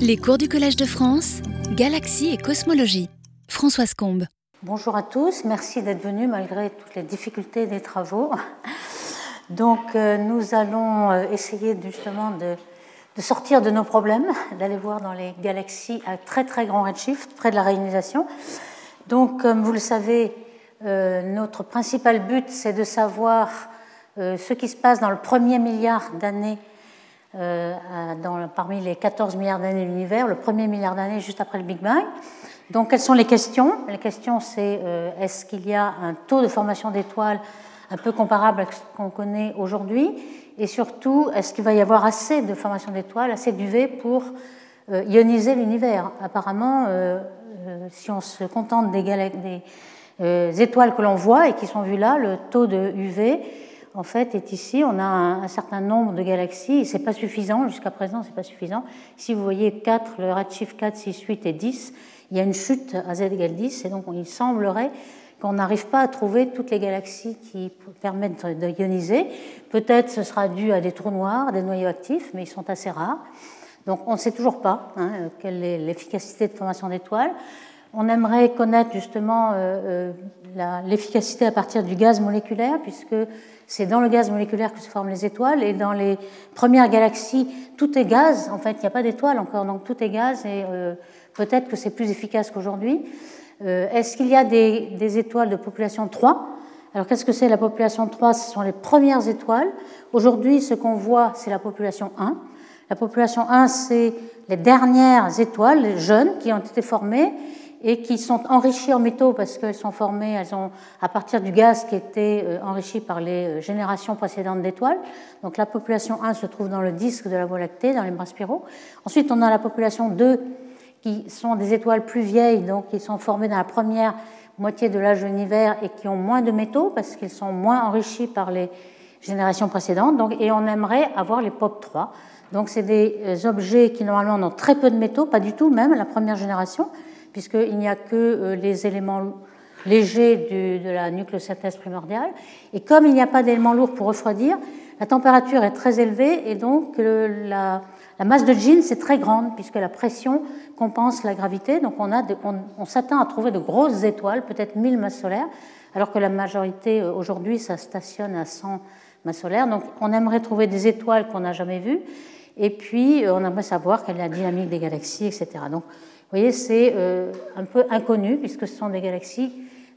Les cours du Collège de France, Galaxie et Cosmologie. Françoise Combe. Bonjour à tous, merci d'être venus malgré toutes les difficultés des travaux. Donc euh, nous allons euh, essayer justement de, sortir de nos problèmes, d'aller voir dans les galaxies à très très grand redshift, près de la réalisation. Donc comme vous le savez, euh, notre principal but c'est de savoir ce qui se passe dans le premier milliard d'années euh, parmi les 14 milliards d'années de l'univers, le premier milliard d'années juste après le Big Bang. Donc, quelles sont les questions? Les questions, c'est euh, est-ce qu'il y a un taux de formation d'étoiles un peu comparable à ce qu'on connaît aujourd'hui? Et surtout, est-ce qu'il va y avoir assez de formation d'étoiles, assez d'UV pour euh, ioniser l'univers? Apparemment, si on se contente des étoiles que l'on voit et qui sont vues là, le taux de UV en fait, est ici. On a un, certain nombre de galaxies, et ce n'est pas suffisant, jusqu'à présent, ce n'est pas suffisant. Si vous voyez 4, le redshift 4, 6, 8 et 10, il y a une chute à z égale 10, et donc il semblerait qu'on n'arrive pas à trouver toutes les galaxies qui permettent de ioniser. Peut-être ce sera dû à des trous noirs, des noyaux actifs, mais ils sont assez rares. Donc on ne sait toujours pas hein, quelle est l'efficacité de formation d'étoiles. On aimerait connaître justement euh, euh, l'efficacité à partir du gaz moléculaire, puisque c'est dans le gaz moléculaire que se forment les étoiles, et dans les premières galaxies, tout est gaz. En fait, il n'y a pas d'étoiles encore, donc tout est gaz, et euh, peut-être que c'est plus efficace qu'aujourd'hui. Est-ce qu'il y a des, des, étoiles de population 3 Alors, qu'est-ce que c'est la population 3 Ce sont les premières étoiles. Aujourd'hui, ce qu'on voit, c'est la population 1. La population 1, c'est les dernières étoiles, les jeunes, qui ont été formées et qui sont enrichies en métaux parce qu'elles sont formées elles ont, à partir du gaz qui était euh, enrichi par les euh, générations précédentes d'étoiles. Donc la population 1 se trouve dans le disque de la Voie lactée, dans les bras spiraux. Ensuite, on a la population 2 qui sont des étoiles plus vieilles, donc qui sont formées dans la première moitié de l'âge de l'univers et qui ont moins de métaux parce qu'ils sont moins enrichis par les générations précédentes. Donc, et on aimerait avoir les POP3. Donc c'est des euh, objets qui normalement ont très peu de métaux, pas du tout même la première génération, puisqu'il n'y a que euh, les éléments légers de la nucléosynthèse primordiale. Et comme il n'y a pas d'éléments lourds pour refroidir, la température est très élevée et donc la, masse de jeans est très grande puisque la pression compense la gravité. Donc on, on, s'attend à trouver de grosses étoiles, peut-être 1000 masses solaires, alors que la majorité euh, aujourd'hui, ça stationne à 100 masses solaires. Donc on aimerait trouver des étoiles qu'on n'a jamais vues. Et puis euh, on aimerait savoir quelle est la dynamique des galaxies, etc. Donc vous voyez, c'est euh, un peu inconnu puisque ce sont des galaxies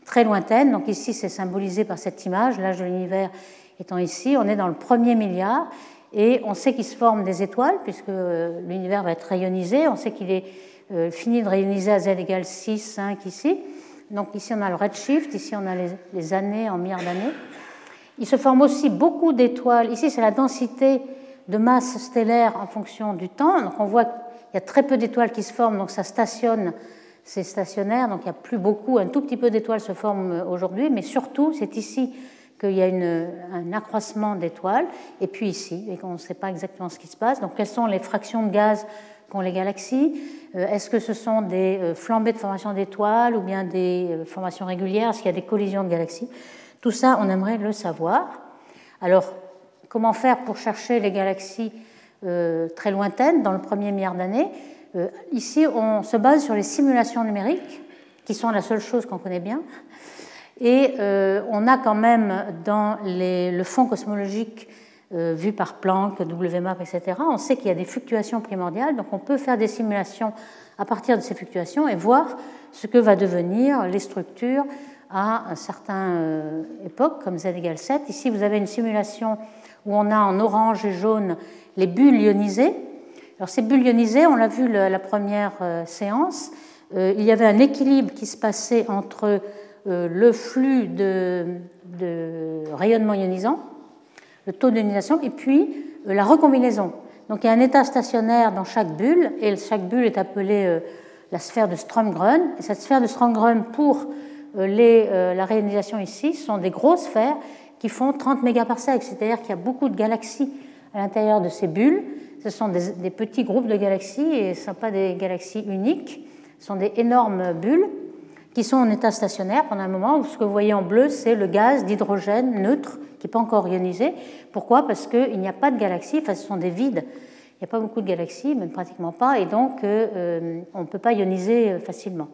très lointaines. Donc ici, c'est symbolisé par cette image, l'âge de l'univers étant ici. On est dans le premier milliard et on sait qu'il se forment des étoiles puisque euh, l'univers va être rayonisé. On sait qu'il est euh, fini de rayoniser à z égale 6, 5 ici. Donc ici, on a le redshift, ici, on a les, les années en milliards d'années. Il se forme aussi beaucoup d'étoiles. Ici, c'est la densité de masse stellaire en fonction du temps. Donc on voit il y a très peu d'étoiles qui se forment, donc ça stationne, c'est stationnaire, donc il n'y a plus beaucoup, un tout petit peu d'étoiles se forment aujourd'hui, mais surtout, c'est ici qu'il y a un accroissement d'étoiles, et puis ici, et qu'on ne sait pas exactement ce qui se passe. Donc, quelles sont les fractions de gaz qu'ont les galaxies? Euh, Est-ce que ce sont des euh, flambées de formation d'étoiles ou bien des euh, formations régulières? Est-ce qu'il y a des collisions de galaxies? Tout ça, on aimerait le savoir. Alors, comment faire pour chercher les galaxies euh, très lointaines dans le premier milliard d'années. Euh, ici, on se base sur les simulations numériques, qui sont la seule chose qu'on connaît bien. Et euh, on a quand même dans le fond cosmologique vu par Planck, WMAP, etc., on sait qu'il y a des fluctuations primordiales, donc on peut faire des simulations à partir de ces fluctuations et voir ce que va devenir les structures à un certain époque, comme z égale 7. Ici, vous avez une simulation où on a en orange et jaune les bulles ionisées. Alors ces bulles ionisées, on l'a vu la première euh, séance, euh, il y avait un équilibre qui se passait entre euh, le flux de, rayonnement ionisant, le taux d'ionisation, et puis la recombinaison. Donc il y a un état stationnaire dans chaque bulle, et chaque bulle est appelée la sphère de Strömgren. Et cette sphère de Strömgren, pour la réionisation ici, sont des grosses sphères qui font 30 mégaparsecs, c'est-à-dire qu'il y a beaucoup de galaxies à l'intérieur de ces bulles. Ce sont des, petits groupes de galaxies et ce ne sont pas des galaxies uniques. Ce sont des énormes bulles qui sont en état stationnaire pendant un moment. Ce que vous voyez en bleu, c'est le gaz d'hydrogène neutre qui n'est pas encore ionisé. Pourquoi? Parce qu'il n'y a pas de galaxies, enfin, ce sont des vides il n'y a pas beaucoup de galaxies, même pratiquement pas, et donc on ne peut pas ioniser facilement.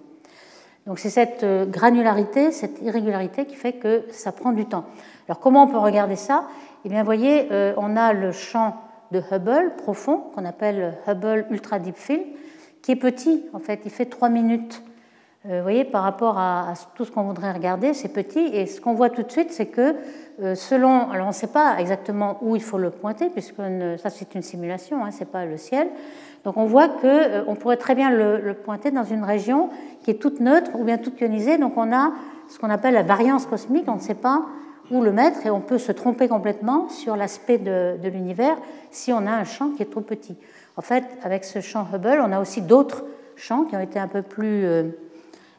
Donc c'est cette granularité, cette irrégularité qui fait que ça prend du temps. Alors comment on peut regarder ça? Eh bien, vous voyez, on a le champ de Hubble profond, qu'on appelle Hubble Ultra Deep Field, qui est petit, en fait, il fait 3 minutes. Euh, vous voyez, par rapport à, tout ce qu'on voudrait regarder, c'est petit. Et ce qu'on voit tout de suite, c'est que euh, selon. Alors, on ne sait pas exactement où il faut le pointer, puisque ça, c'est une simulation, hein, ce n'est pas le ciel. Donc, on voit qu'on euh, pourrait très bien le, le, pointer dans une région qui est toute neutre ou bien toute ionisée. Donc, on a ce qu'on appelle la variance cosmique. On ne sait pas où le mettre et on peut se tromper complètement sur l'aspect de, l'univers si on a un champ qui est trop petit. En fait, avec ce champ Hubble, on a aussi d'autres champs qui ont été un peu plus. Euh,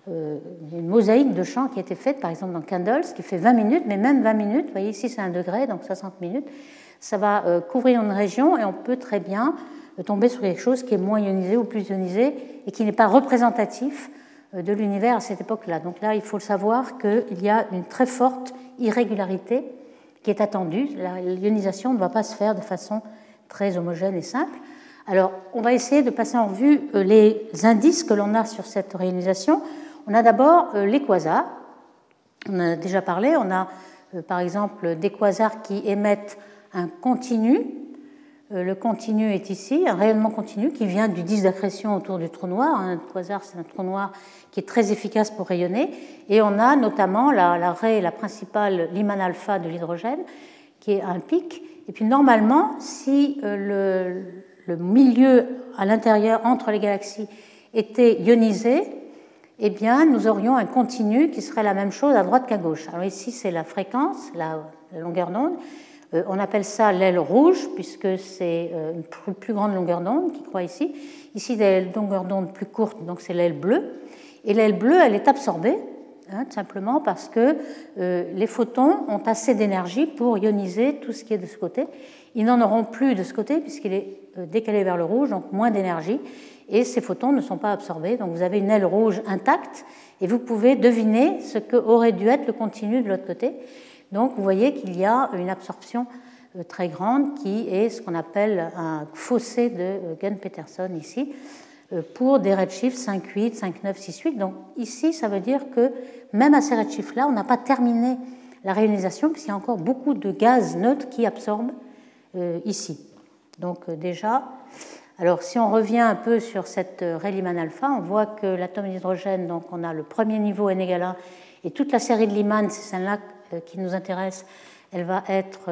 euh, une mosaïque de champs qui a été faite, par exemple dans Candles, qui fait 20 minutes, mais même 20 minutes, vous voyez ici c'est un degré, donc 60 minutes, ça va euh, couvrir une région et on peut très bien tomber sur quelque chose qui est moins ionisé ou plus ionisé et qui n'est pas représentatif de l'univers à cette époque-là. Donc là, il faut savoir qu'il y a une très forte irrégularité qui est attendue. L'ionisation ne va pas se faire de façon très homogène et simple. Alors, on va essayer de passer en revue euh, les indices que l'on a sur cette réalisation. On a d'abord euh, les quasars. On en a déjà parlé. On a, euh, par exemple, des quasars qui émettent un continu. Le continu est ici, un rayonnement continu qui vient du disque d'accrétion autour du trou noir. Un quasar, c'est un trou noir qui est très efficace pour rayonner. Et on a notamment la, raie, la principale, l'iman alpha de l'hydrogène, qui est un pic. Et puis normalement, si le, le milieu à l'intérieur entre les galaxies était ionisé, eh bien, nous aurions un continu qui serait la même chose à droite qu'à gauche. Alors ici, c'est la fréquence, la, longueur d'onde. Euh, on appelle ça l'aile rouge, puisque c'est euh, une plus, grande longueur d'onde qui croit ici. Ici, la longueur d'onde plus courte, donc c'est l'aile bleue. Et l'aile bleue, elle est absorbée, hein, tout simplement parce que euh, les photons ont assez d'énergie pour ioniser tout ce qui est de ce côté. Ils n'en auront plus de ce côté, puisqu'il est décalé vers le rouge, donc moins d'énergie, et ces photons ne sont pas absorbés. Donc vous avez une aile rouge intacte, et vous pouvez deviner ce que aurait dû être le continu de l'autre côté. Donc vous voyez qu'il y a une absorption euh, très grande qui est ce qu'on appelle un fossé de euh, Gunn-Peterson ici, pour des redshifts 5,8, 5,9, 6,8. Donc ici, ça veut dire que même à ces redshifts-là, on n'a pas terminé la réalisation, puisqu'il y a encore beaucoup de gaz neutres qui absorbent ici. Donc euh, déjà, alors si on revient un peu sur cette euh, Rayleigh alpha, on voit que l'atome d'hydrogène, donc on a le premier niveau N égale 1, et toute la série de Lyman, c'est celle-là euh, qui nous intéresse, elle va être,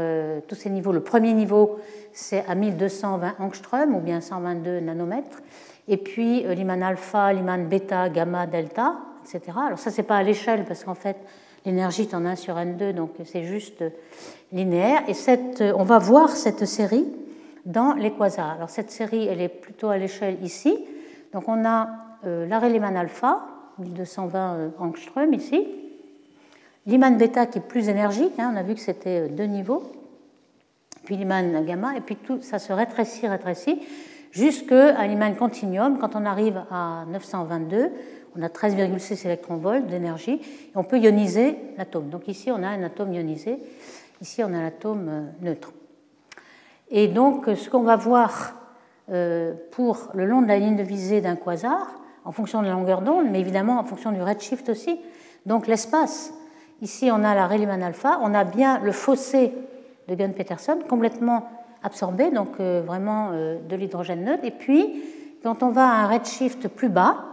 tous ces niveaux, le premier niveau, c'est à 1220 angstrom, ou bien 122 nanomètres, et puis Lyman alpha, Lyman bêta, gamma, delta, etc. Alors ça, c'est pas à l'échelle, parce qu'en fait, l'énergie est en 1 sur N2, donc c'est juste linéaire, et on va voir cette série dans les quasars. Alors cette série, elle est plutôt à l'échelle ici. Donc on a euh, l'Areliman alpha, 1220 euh, angstrom ici, l'Iman bêta qui est plus énergique, hein, on a vu que c'était euh, deux niveaux, puis l'Iman gamma, et puis tout ça se rétrécit, rétrécit, jusqu'à l'Iman continuum, quand on arrive à 922, on a 13,6 électronvolts d'énergie, et on peut ioniser l'atome. Donc ici, on a un atome ionisé, ici, on a l'atome neutre. Et donc, ce qu'on va voir euh, pour le long de la ligne de visée d'un quasar, en fonction de la longueur d'onde, mais évidemment en fonction du redshift aussi, donc l'espace. Ici, on a la Rayleigh alpha, on a bien le fossé de Gunn-Peterson complètement absorbé, donc euh, vraiment euh, de l'hydrogène neutre. Et puis, quand on va à un redshift plus bas,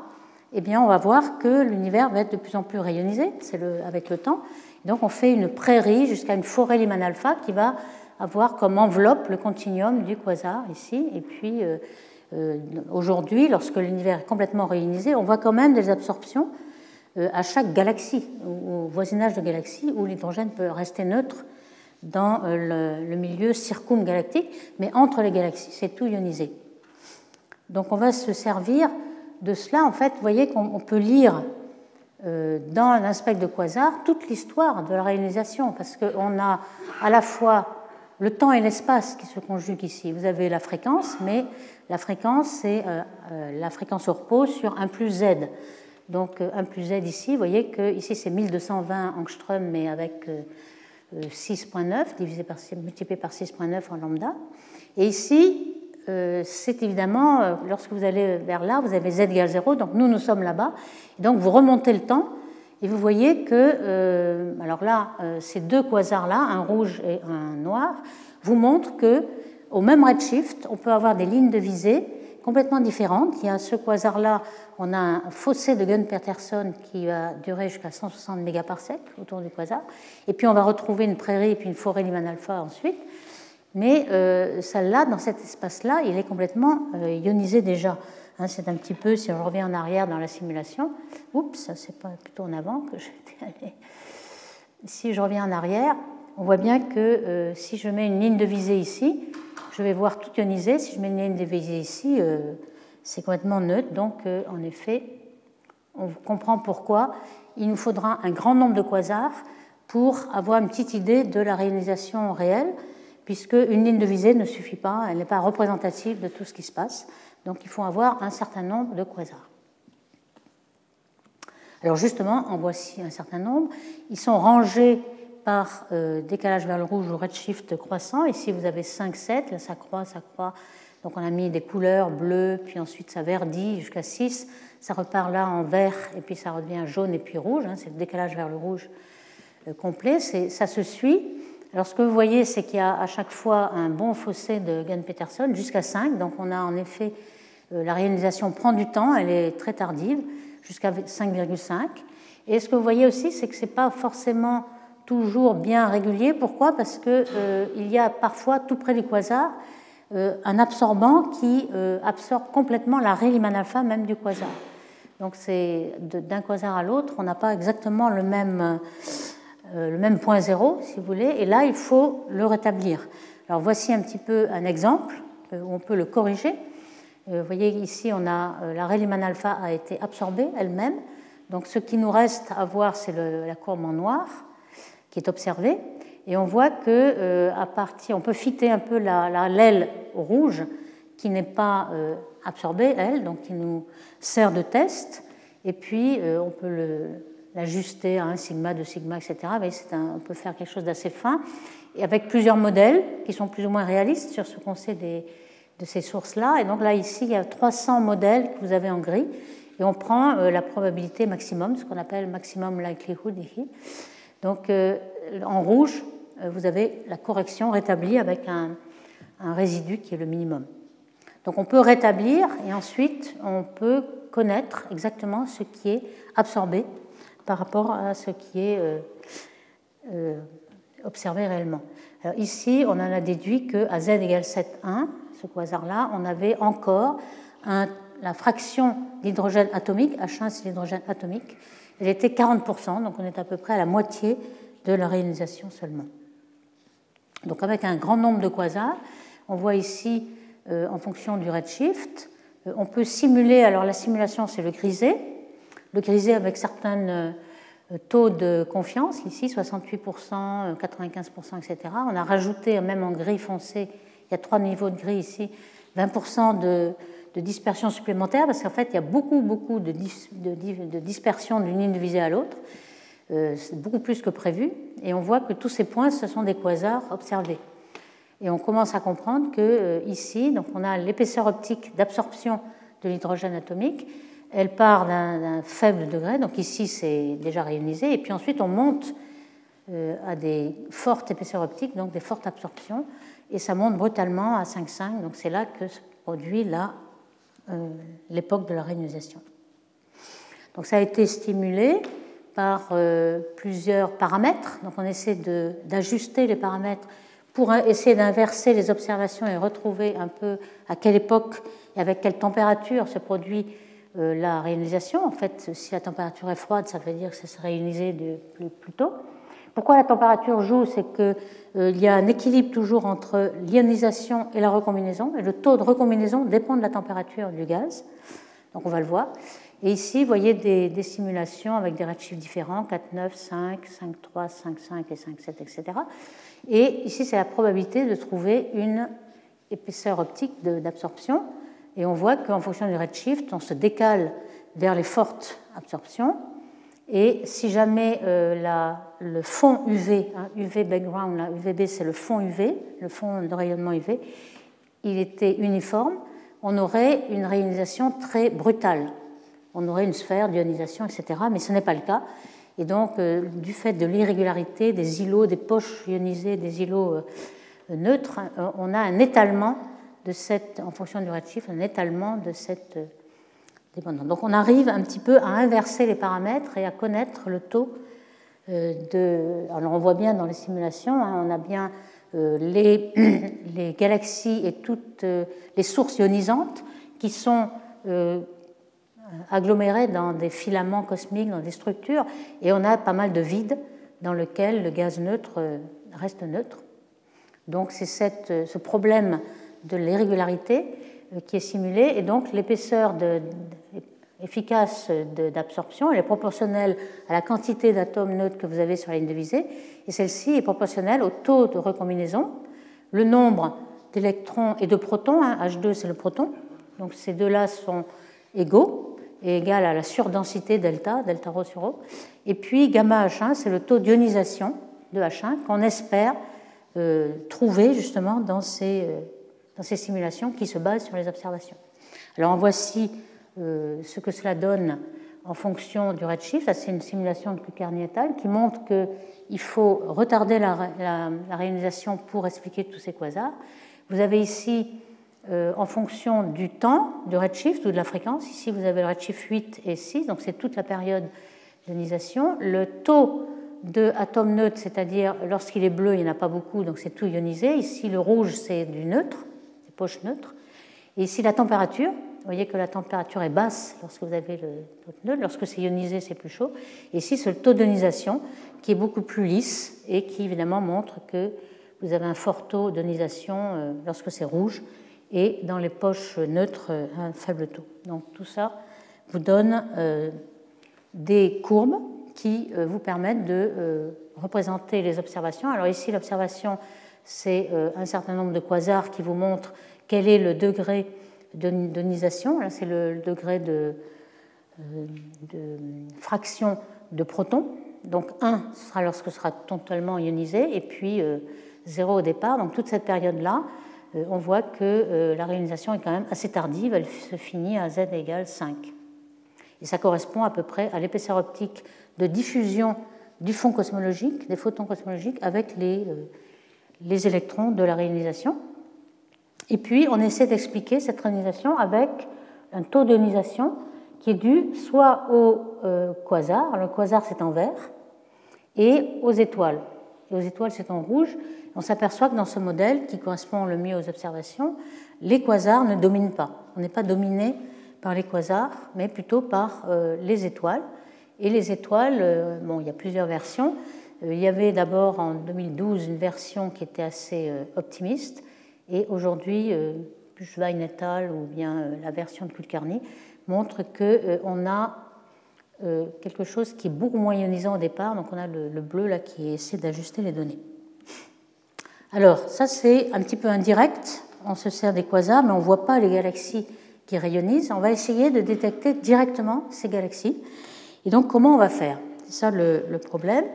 eh bien, on va voir que l'univers va être de plus en plus rayonisé, c'est avec le temps. donc, on fait une prairie jusqu'à une forêt Lyman alpha qui va à voir comme enveloppe le continuum du quasar ici. Et puis euh, aujourd'hui, lorsque l'univers est complètement réunisé, on voit quand même des absorptions à chaque galaxie, au voisinage de galaxies, où l'hydrogène peut rester neutre dans le, milieu circumgalactique, mais entre les galaxies, c'est tout ionisé. Donc on va se servir de cela. En fait, vous voyez qu'on peut lire dans l'aspect de quasar toute l'histoire de la réalisation, parce qu'on a à la fois le temps et l'espace qui se conjuguent ici. Vous avez la fréquence, mais la fréquence, c'est euh, euh, la fréquence au repos sur 1 plus z. Donc 1 euh, plus z ici, vous voyez que ici c'est 1220 angstrom, mais avec 6.9 divisé par multiplié par 6.9 en lambda. Et ici, euh, c'est évidemment, euh, lorsque vous allez vers là, vous avez z égale 0, donc nous, nous sommes là-bas. Donc vous remontez le temps et vous voyez que, alors là, ces deux quasars-là, un rouge et un noir, vous montrent que au même redshift, on peut avoir des lignes de visée complètement différentes. Il y a ce quasar-là, on a un fossé de Gunn-Peterson qui va durer jusqu'à 160 mégaparsecs autour du quasar. Et puis on va retrouver une prairie et puis une forêt Lyman alpha ensuite. Mais euh, celle-là, dans cet espace-là, il est complètement euh, ionisé déjà. Hein, c'est un petit peu, si on revient en arrière dans la simulation, oups, c'est pas plutôt en avant que j'étais allé. Si je reviens en arrière, on voit bien que euh, si je mets une ligne de visée ici, je vais voir tout ionisé. Si je mets une ligne de visée ici, c'est complètement neutre. Donc, en effet, on comprend pourquoi il nous faudra un grand nombre de quasars pour avoir une petite idée de la réalisation réelle puisque une ligne de visée ne suffit pas, elle n'est pas représentative de tout ce qui se passe. Donc il faut avoir un certain nombre de quasars. Alors justement, en voici un certain nombre. Ils sont rangés par euh, décalage vers le rouge ou redshift croissant. Ici, vous avez 5, 7, là ça croît, ça croît. Donc on a mis des couleurs bleues, puis ensuite ça verdit jusqu'à 6. Ça repart là en vert, et puis ça redevient jaune et puis rouge. Hein. c'est le décalage vers le rouge euh, complet. Ça se suit. Alors ce que vous voyez, c'est qu'il y a à chaque fois un bon fossé de Gunn-Peterson, jusqu'à 5. Donc on a en effet, euh, la réalisation prend du temps, elle est très tardive, jusqu'à 5,5. Et ce que vous voyez aussi, c'est que ce n'est pas forcément toujours bien régulier. Pourquoi? Parce qu'il euh, y a parfois, tout près du quasar, euh, un absorbant qui absorbe complètement la Rayleigh alpha même du quasar. Donc c'est d'un quasar à l'autre, on n'a pas exactement le même euh, le même point zéro, si vous voulez, et là, il faut le rétablir. Alors voici un petit peu un exemple euh, où on peut le corriger. Euh, vous voyez ici, on a la Rayleigh alpha a été absorbée elle-même. Donc ce qui nous reste à voir, c'est la courbe en noir qui est observée. Et on voit que à partir, on peut fitter un peu la, l'aile rouge qui n'est pas absorbée, elle, donc qui nous sert de test. Et puis on peut l'ajuster à un sigma, deux sigma, etc. on peut faire quelque chose d'assez fin, et avec plusieurs modèles qui sont plus ou moins réalistes sur ce qu'on sait de ces sources-là. Et donc là, ici, il y a 300 modèles que vous avez en gris, et on prend euh, la probabilité maximum, ce qu'on appelle maximum likelihood ici. Donc euh, en rouge, euh, vous avez la correction rétablie avec un, résidu qui est le minimum. Donc on peut rétablir et ensuite on peut connaître exactement ce qui est absorbé par rapport à ce qui est euh, observé réellement. Ici, on en a déduit qu'à z égale 7,1, ce quasar-là, on avait encore la fraction d'hydrogène atomique, H1 c'est l'hydrogène atomique, elle était 40%, donc on est à peu près à la moitié de la réalisation seulement. Donc avec un grand nombre de quasars, on voit ici, euh, en fonction du redshift, on peut simuler, alors la simulation c'est le grisé, le grisé avec certains euh, taux de confiance, ici 68%, 95%, etc. On a rajouté, même en gris foncé, il y a trois niveaux de gris ici, 20% de, dispersion supplémentaire, parce qu'en fait, il y a beaucoup, beaucoup de, de, dispersion d'une ligne de visée à l'autre. Euh, beaucoup plus que prévu. Et on voit que tous ces points, ce sont des quasars observés. Et on commence à comprendre que euh, ici, donc on a l'épaisseur optique d'absorption de l'hydrogène atomique, elle part d'un faible degré, donc ici c'est déjà réunisé, et puis ensuite on monte euh, à des fortes épaisseurs optiques, donc des fortes absorptions, et ça monte brutalement à 5,5, donc c'est là que se produit euh, l'époque de la réunisation. Donc ça a été stimulé par euh, plusieurs paramètres, donc on essaie d'ajuster les paramètres pour essayer d'inverser les observations et retrouver un peu à quelle époque et avec quelle température se produit euh, la réalisation. En fait, si la température est froide, ça veut dire que ça se plus, plus tôt. Pourquoi la température joue C'est qu'il euh, y a un équilibre toujours entre l'ionisation et la recombinaison, et le taux de recombinaison dépend de la température du gaz. Donc on va le voir. Et ici, vous voyez des, simulations avec des redshifts différents, 4, 9, 5, 5, 3, 5, 5 et 5, 7, etc. Et ici, c'est la probabilité de trouver une épaisseur optique d'absorption. Et on voit qu'en fonction du redshift, on se décale vers les fortes absorptions. Et si jamais euh, le fond UV, UV hein, background, là, UVB c'est le fond UV, le fond de rayonnement UV, il était uniforme, on aurait une réionisation très brutale. On aurait une sphère d'ionisation, etc. Mais ce n'est pas le cas. Et donc, euh, du fait de l'irrégularité des îlots, des poches ionisées, des îlots euh, neutres, on a un étalement de cette, en fonction du redshift, un étalement de cette Donc, on arrive un petit peu à inverser les paramètres et à connaître le taux de. Alors, on voit bien dans les simulations, hein, on a bien les, les, galaxies et toutes les sources ionisantes qui sont agglomérés dans des filaments cosmiques, dans des structures, et on a pas mal de vide dans lequel le gaz neutre euh, reste neutre. Donc c'est euh, ce problème de l'irrégularité euh, qui est simulé, et donc l'épaisseur efficace d'absorption, elle est proportionnelle à la quantité d'atomes neutres que vous avez sur la ligne de visée, et celle-ci est proportionnelle au taux de recombinaison, le nombre d'électrons et de protons, H2 hein, c'est le proton, donc ces deux-là sont égaux, est égal à la surdensité delta, delta rho sur rho. Et puis gamma H1, c'est le taux d'ionisation de H1 qu'on espère euh, trouver justement dans ces, euh, ces simulations qui se basent sur les observations. Alors en voici euh, ce que cela donne en fonction du redshift. C'est une simulation de Kulkarni et al. qui montre qu'il faut retarder la, la, la réionisation pour expliquer tous ces quasars. Vous avez ici euh, en fonction du temps, du redshift ou de la fréquence. Ici, vous avez le redshift 8 et 6, donc c'est toute la période d'ionisation. Le taux de atomes neutres, c'est-à-dire lorsqu'il est bleu, il n'y en a pas beaucoup, donc c'est tout ionisé. Ici, le rouge, c'est du neutre, poche neutre. Et ici, la température. Vous voyez que la température est basse lorsque vous avez le neutre. Lorsque c'est ionisé, c'est plus chaud. Et ici, c'est le taux d'ionisation qui est beaucoup plus lisse et qui, évidemment, montre que vous avez un fort taux d'ionisation euh, lorsque c'est rouge et dans les poches neutres un faible taux. Donc tout ça vous donne euh, des courbes qui euh, vous permettent de euh, représenter les observations. Alors ici l'observation c'est un certain nombre de quasars qui vous montrent quel est le degré d'ionisation. C'est le degré de, de, fraction de protons. Donc 1 sera lorsque sera totalement ionisé et puis 0 au départ. Donc toute cette période-là, euh, on voit que euh, la réalisation est quand même assez tardive, elle se finit à z égale 5. Et ça correspond à peu près à l'épaisseur optique de diffusion du fond cosmologique, des photons cosmologiques, avec les, euh, les électrons de la réalisation. Et puis, on essaie d'expliquer cette réalisation avec un taux d'ionisation qui est dû soit au quasar, le quasar c'est en vert, et aux étoiles. Et aux étoiles c'est en rouge, on s'aperçoit que dans ce modèle, qui correspond le mieux aux observations, les quasars ne dominent pas. On n'est pas dominé par les quasars, mais plutôt par euh, les étoiles. Et les étoiles, euh, bon, il y a plusieurs versions. Euh, il y avait d'abord en 2012 une version qui était assez optimiste, et aujourd'hui, Buchwein et al. ou bien la version de Kulkarni montre qu'on a quelque chose qui est beaucoup moins ionisant au départ. Donc on a le, le bleu là qui essaie d'ajuster les données. Alors, ça c'est un petit peu indirect. On se sert des quasars, mais on ne voit pas les galaxies qui rayonnisent. On va essayer de détecter directement ces galaxies. Et donc, comment on va faire? C'est ça le, problème.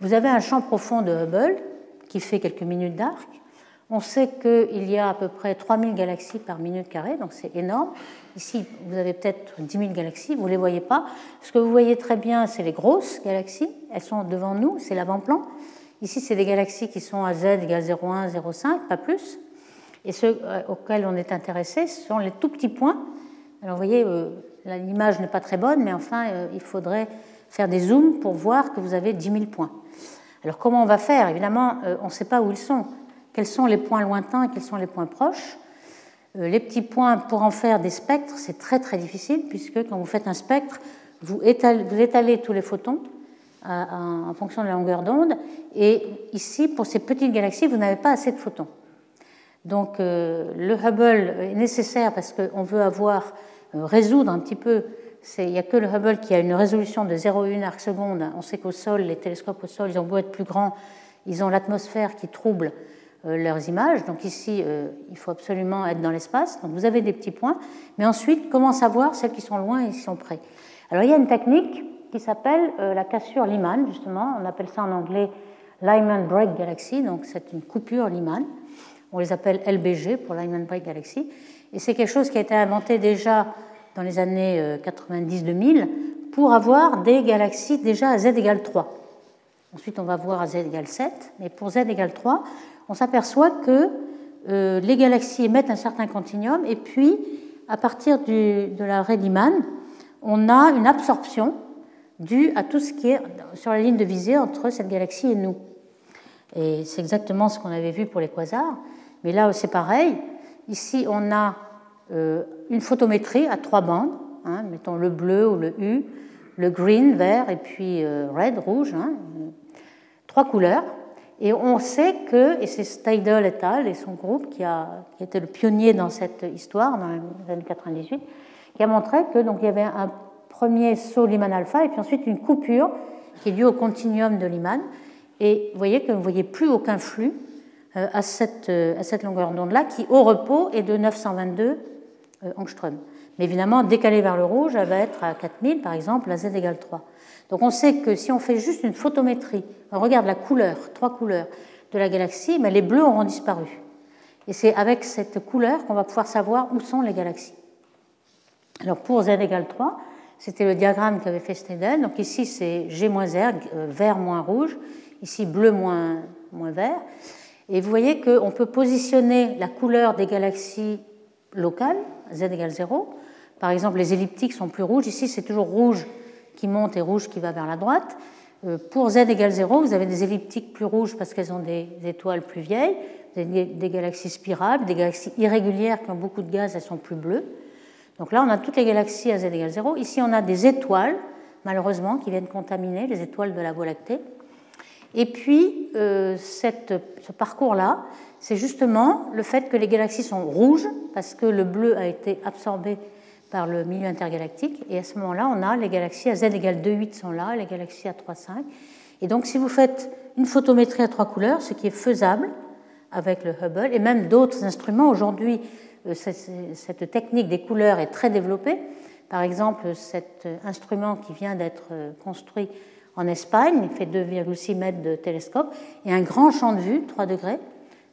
Vous avez un champ profond de Hubble qui fait quelques minutes d'arc. On sait qu'il y a à peu près 3000 galaxies par minute carrée, donc c'est énorme. Ici, vous avez peut-être 10 000 galaxies, vous ne les voyez pas. Ce que vous voyez très bien, c'est les grosses galaxies. Elles sont devant nous, c'est l'avant-plan. Ici, c'est des galaxies qui sont à z égale 0,1, 0,5, pas plus. Et ceux euh, auxquels on est intéressé, sont les tout petits points. Alors, vous voyez, euh, l'image n'est pas très bonne, mais enfin, euh, il faudrait faire des zooms pour voir que vous avez 10 000 points. Alors, comment on va faire? Évidemment, on ne sait pas où ils sont. Quels sont les points lointains et quels sont les points proches Les petits points, pour en faire des spectres, c'est très très difficile, puisque quand vous faites un spectre, vous étalez tous les photons en fonction de la longueur d'onde. Et ici, pour ces petites galaxies, vous n'avez pas assez de photons. Donc euh, le Hubble est nécessaire parce qu'on veut avoir, euh, résoudre un petit peu, il n'y a que le Hubble qui a une résolution de 0,1 arc seconde. On sait qu'au sol, les télescopes au sol, ils ont beau être plus grands, ils ont l'atmosphère qui trouble euh, leurs images. Donc ici, il faut absolument être dans l'espace. Donc vous avez des petits points. Mais ensuite, comment savoir celles qui sont loin et qui sont près? Alors il y a une technique qui s'appelle euh, la cassure Lyman, justement. On appelle ça en anglais Lyman Break Galaxy, donc c'est une coupure Lyman. On les appelle LBG pour Lyman Break Galaxy. Et c'est quelque chose qui a été inventé déjà dans les années 90-2000 pour avoir des galaxies déjà à z égale 3. Ensuite, on va voir à z égale 7, mais pour z égale 3, on s'aperçoit que euh, les galaxies émettent un certain continuum, et puis, à partir de la Riemann, on a une absorption due à tout ce qui est sur la ligne de visée entre cette galaxie et nous. Et c'est exactement ce qu'on avait vu pour les quasars, mais là, c'est pareil. Ici, on a euh, une photométrie à trois bandes, hein, mettons le bleu ou le U, le green, vert, et puis euh, red, rouge, hein, trois couleurs. Et on sait que, et c'est Steidel et al. et son groupe qui a, qui été le pionnier dans cette histoire, dans les années 98, qui a montré que donc il y avait un premier saut Lyman alpha et puis ensuite une coupure qui est due au continuum de Lyman. Et vous voyez que vous ne voyez plus aucun flux euh, à cette, euh, à cette longueur d'onde-là, qui au repos est de 922 angstrom. Mais évidemment, décalée vers le rouge, elle va être à 4000, par exemple, à z égale 3. Donc on sait que si on fait juste une photométrie, on regarde la couleur, trois couleurs de la galaxie, mais les bleus auront disparu. Et c'est avec cette couleur qu'on va pouvoir savoir où sont les galaxies. Alors pour z égale 3, c'était le diagramme qu'avait fait Steidel. Donc ici c'est G moins R, euh, vert moins rouge, ici bleu moins, moins vert. Et vous voyez qu'on peut positionner la couleur des galaxies locales, z égale 0. Par exemple, les elliptiques sont plus rouges. Ici, c'est toujours rouge qui monte et rouge qui va vers la droite. Euh, pour z égale 0, vous avez des elliptiques plus rouges parce qu'elles ont des étoiles plus vieilles, des galaxies spirales, des galaxies irrégulières qui ont beaucoup de gaz, elles sont plus bleues. Donc là, on a toutes les galaxies à z égale 0. Ici, on a des étoiles, malheureusement, qui viennent contaminer les étoiles de la Voie lactée. Et puis, euh, ce parcours-là, c'est justement le fait que les galaxies sont rouges, parce que le bleu a été absorbé par le milieu intergalactique. Et à ce moment-là, on a les galaxies à z égale 2,8 sont là, les galaxies à 3,5. Et donc, si vous faites une photométrie à trois couleurs, ce qui est faisable avec le Hubble, et même d'autres instruments, aujourd'hui, euh, cette technique des couleurs est très développée. Par exemple, cet instrument qui vient d'être euh, construit en Espagne, il fait 2,6 mètres de télescope, et un grand champ de vue, 3 degrés,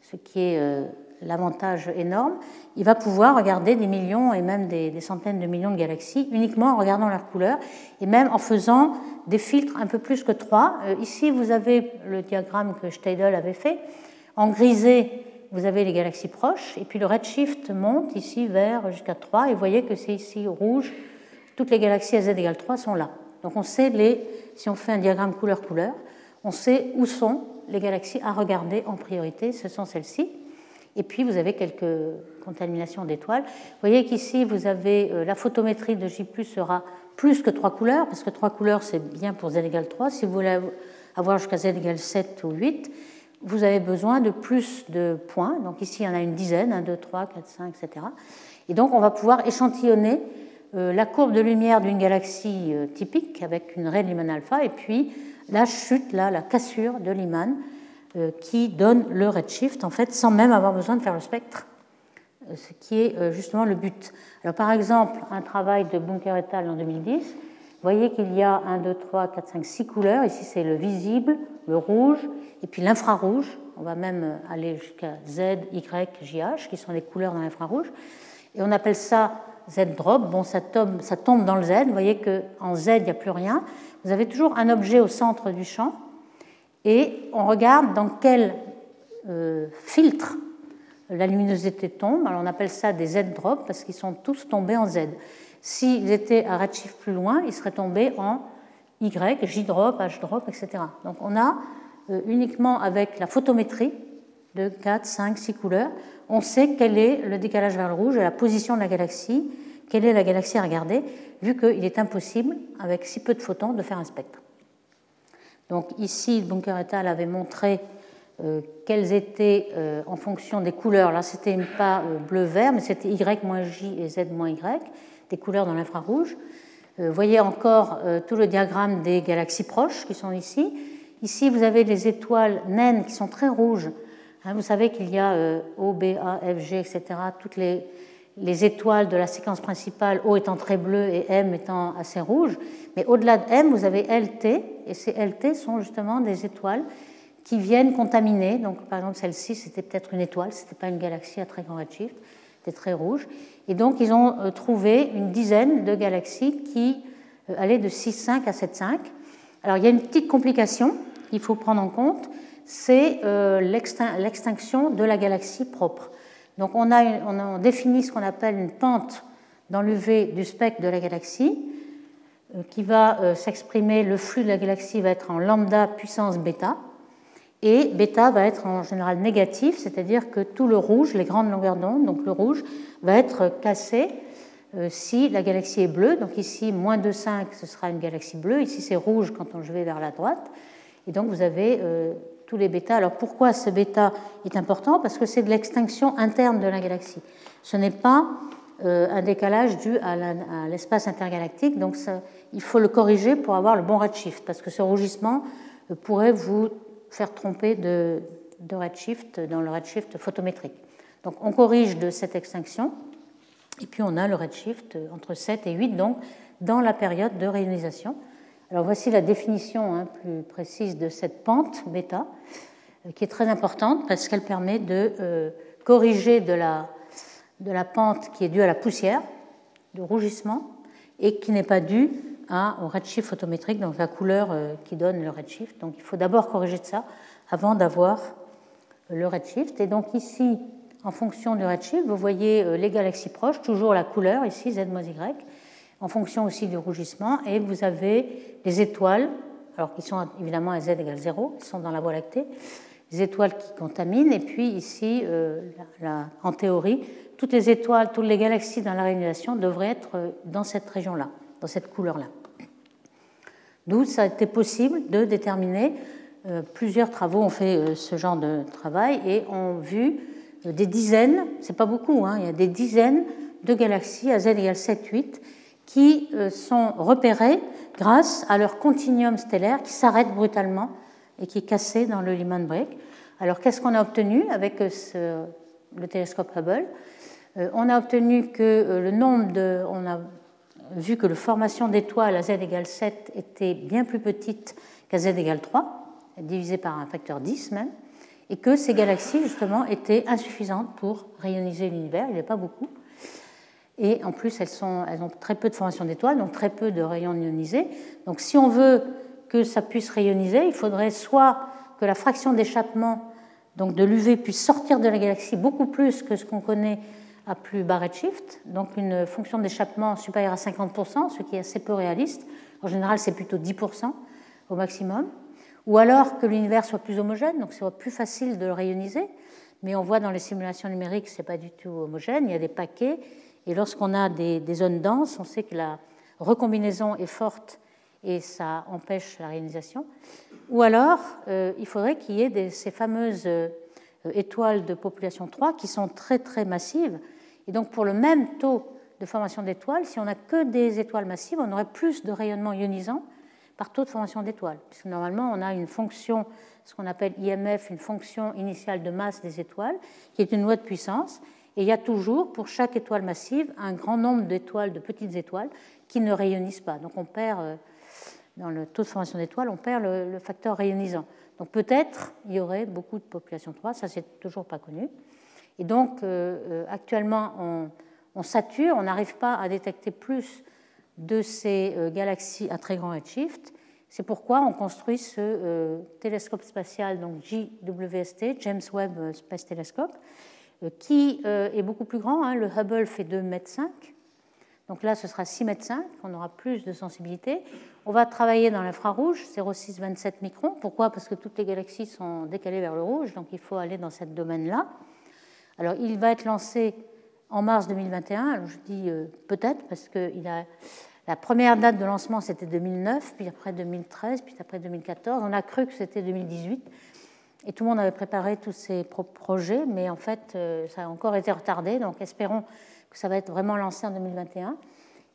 ce qui est euh, l'avantage énorme, il va pouvoir regarder des millions et même des, centaines de millions de galaxies uniquement en regardant leur couleur et même en faisant des filtres un peu plus que trois. Euh, ici, vous avez le diagramme que Steidel avait fait. En grisé, vous avez les galaxies proches et puis le redshift monte ici vers jusqu'à 3 et vous voyez que c'est ici rouge. Toutes les galaxies à z égale 3 sont là. Donc on sait, les, si on fait un diagramme couleur-couleur, on sait où sont les galaxies à regarder en priorité. Ce sont celles-ci. Et puis, vous avez quelques contaminations d'étoiles. Vous voyez qu'ici, vous avez euh, la photométrie de J sera plus que trois couleurs, parce que trois couleurs, c'est bien pour z égale 3. Si vous voulez avoir jusqu'à z égale 7 ou 8, vous avez besoin de plus de points. Donc ici, il y en a une dizaine, 1, 2, 3, 4, 5, etc. Et donc, on va pouvoir échantillonner euh, la courbe de lumière d'une galaxie euh, typique avec une raie de Lyman alpha, et puis la chute, là, la cassure de Lyman, qui donne le redshift, en fait, sans même avoir besoin de faire le spectre, euh, ce qui est euh, justement le but. Alors, par exemple, un travail de Bunker et al. en 2010, vous voyez qu'il y a 1, 2, 3, 4, 5, 6 couleurs. Ici, c'est le visible, le rouge, et puis l'infrarouge. On va même aller jusqu'à Z, Y, JH, qui sont les couleurs dans l'infrarouge. Et on appelle ça Z drop. Bon, ça tombe, ça tombe dans le Z. Vous voyez qu'en Z, il n'y a plus rien. Vous avez toujours un objet au centre du champ et on regarde dans quel euh, filtre la luminosité tombe. On appelle ça des Z-drops parce qu'ils sont tous tombés en Z. S'ils étaient à redshift plus loin, ils seraient tombés en Y, J-drop, H-drop, etc. Donc on a euh, uniquement avec la photométrie de 4, 5, 6 couleurs, on sait quel est le décalage vers le rouge et la position de la galaxie, quelle est la galaxie à regarder, vu qu'il est impossible, avec si peu de photons, de faire un spectre. Donc ici, Bunker et al. avait montré euh, quelles étaient, euh, en fonction des couleurs, là c'était pas euh, bleu-vert, mais c'était Y-J et Z-Y, des couleurs dans l'infrarouge. vous voyez encore tout le diagramme des galaxies proches qui sont ici. Ici, vous avez les étoiles naines qui sont très rouges. Hein, vous savez qu'il y a O, B, A, F, G, etc. Toutes les, les étoiles de la séquence principale, O étant très bleu et M étant assez rouge. Mais au-delà de M, vous avez LT, et ces LT sont justement des étoiles qui viennent contaminer. Donc, par exemple, celle-ci, c'était peut-être une étoile, ce n'était pas une galaxie à très grand redshift, c'était très rouge. Et donc, ils ont euh, trouvé une dizaine de galaxies qui euh, allaient de 6,5 à 7,5. Alors, il y a une petite complication qu'il faut prendre en compte, c'est euh, l'extinction de la galaxie propre. Donc, on définit ce qu'on appelle une pente dans l'UV du spectre de la galaxie, qui va s'exprimer, le flux de la galaxie va être en lambda puissance bêta. Et bêta va être en général négatif, c'est-à-dire que tout le rouge, les grandes longueurs d'onde, donc le rouge, va être cassé euh, si la galaxie est bleue. Donc ici, moins 2,5, ce sera une galaxie bleue. Ici, c'est rouge quand on je vers la droite. Et donc vous avez euh, tous les bêtas. Alors pourquoi ce bêta est important? Parce que c'est de l'extinction interne de la galaxie. Ce n'est pas euh, un décalage dû à l'espace intergalactique. Donc il faut le corriger pour avoir le bon redshift, parce que ce rougissement pourrait vous faire tromper de, redshift dans le redshift photométrique. Donc on corrige de cette extinction, et puis on a le redshift entre 7 et 8, donc dans la période de réionisation. Alors voici la définition hein, plus précise de cette pente bêta, euh, qui est très importante parce qu'elle permet de euh, corriger de la, de la pente qui est due à la poussière, de rougissement, et qui n'est pas due au redshift photométrique, donc la couleur euh, qui donne le redshift. Donc il faut d'abord corriger de ça avant d'avoir le redshift. Et donc ici, en fonction du redshift, vous voyez les galaxies proches, toujours la couleur, ici Z moins Y, en fonction aussi du rougissement. Et vous avez les étoiles, alors qui sont évidemment à Z égale 0, qui sont dans la Voie lactée, les étoiles qui contaminent. Et puis ici, euh, en théorie, toutes les étoiles, toutes les galaxies dans la réalisation devraient être dans cette région-là dans cette couleur-là. D'où ça a été possible de déterminer, euh, plusieurs travaux ont fait euh, ce genre de travail et ont vu des dizaines, c'est pas beaucoup, hein, il y a des dizaines de galaxies à z égale 7-8 qui sont repérées grâce à leur continuum stellaire qui s'arrête brutalement et qui est cassé dans le Lyman Break. Alors qu'est-ce qu'on a obtenu avec le télescope Hubble? On a obtenu que le nombre de, on a vu que la formation d'étoiles à z égale 7 était bien plus petite qu'à z égale 3, divisée par un facteur 10 même, et que ces galaxies, justement, étaient insuffisantes pour rayoniser l'univers, il n'y a pas beaucoup. Et en plus, elles, ont très peu de formation d'étoiles, donc très peu de rayons ionisés. Donc si on veut que ça puisse rayoniser, il faudrait soit que la fraction d'échappement donc de l'UV puisse sortir de la galaxie beaucoup plus que ce qu'on connaît à plus bas redshift, donc une fonction d'échappement supérieure à 50%, ce qui est assez peu réaliste. En général, c'est plutôt 10% au maximum. Ou alors que l'univers soit plus homogène, donc soit plus facile de le rayoniser. Mais on voit dans les simulations numériques, ce n'est pas du tout homogène, il y a des paquets. Et lorsqu'on a des, zones denses, on sait que la recombinaison est forte et ça empêche la réalisation. Ou alors, euh, il faudrait qu'il y ait ces fameuses euh, étoiles de population 3 qui sont très très massives et donc pour le même taux de formation d'étoiles, si on n'a que des étoiles massives, on aurait plus de rayonnement ionisant par taux de formation d'étoiles. Puisque normalement, on a une fonction, ce qu'on appelle IMF, une fonction initiale de masse des étoiles, qui est une loi de puissance. Et il y a toujours, pour chaque étoile massive, un grand nombre d'étoiles, de petites étoiles, qui ne rayonisent pas. Donc on perd, euh, dans le taux de formation d'étoiles, on perd le, facteur rayonisant. Donc peut-être il y aurait beaucoup de population 3, ça c'est toujours pas connu. Et donc, euh, euh, actuellement, on, sature, on n'arrive pas à détecter plus de ces galaxies à très grand redshift. C'est pourquoi on construit ce télescope spatial, donc JWST, James Webb Space Telescope, qui est beaucoup plus grand. Hein. Le Hubble fait 2,5 mètres. Donc là, ce sera 6 mètres. On aura plus de sensibilité. On va travailler dans l'infrarouge, 0,627 microns. Pourquoi? Parce que toutes les galaxies sont décalées vers le rouge, donc il faut aller dans ce domaine-là. Alors, il va être lancé en mars 2021. Alors, je dis euh, peut-être parce que la première date de lancement, c'était 2009, puis après 2013, puis après 2014. On a cru que c'était 2018. Et tout le monde avait préparé tous ses projets, mais en fait, euh, ça a encore été retardé. Donc, espérons que ça va être vraiment lancé en 2021.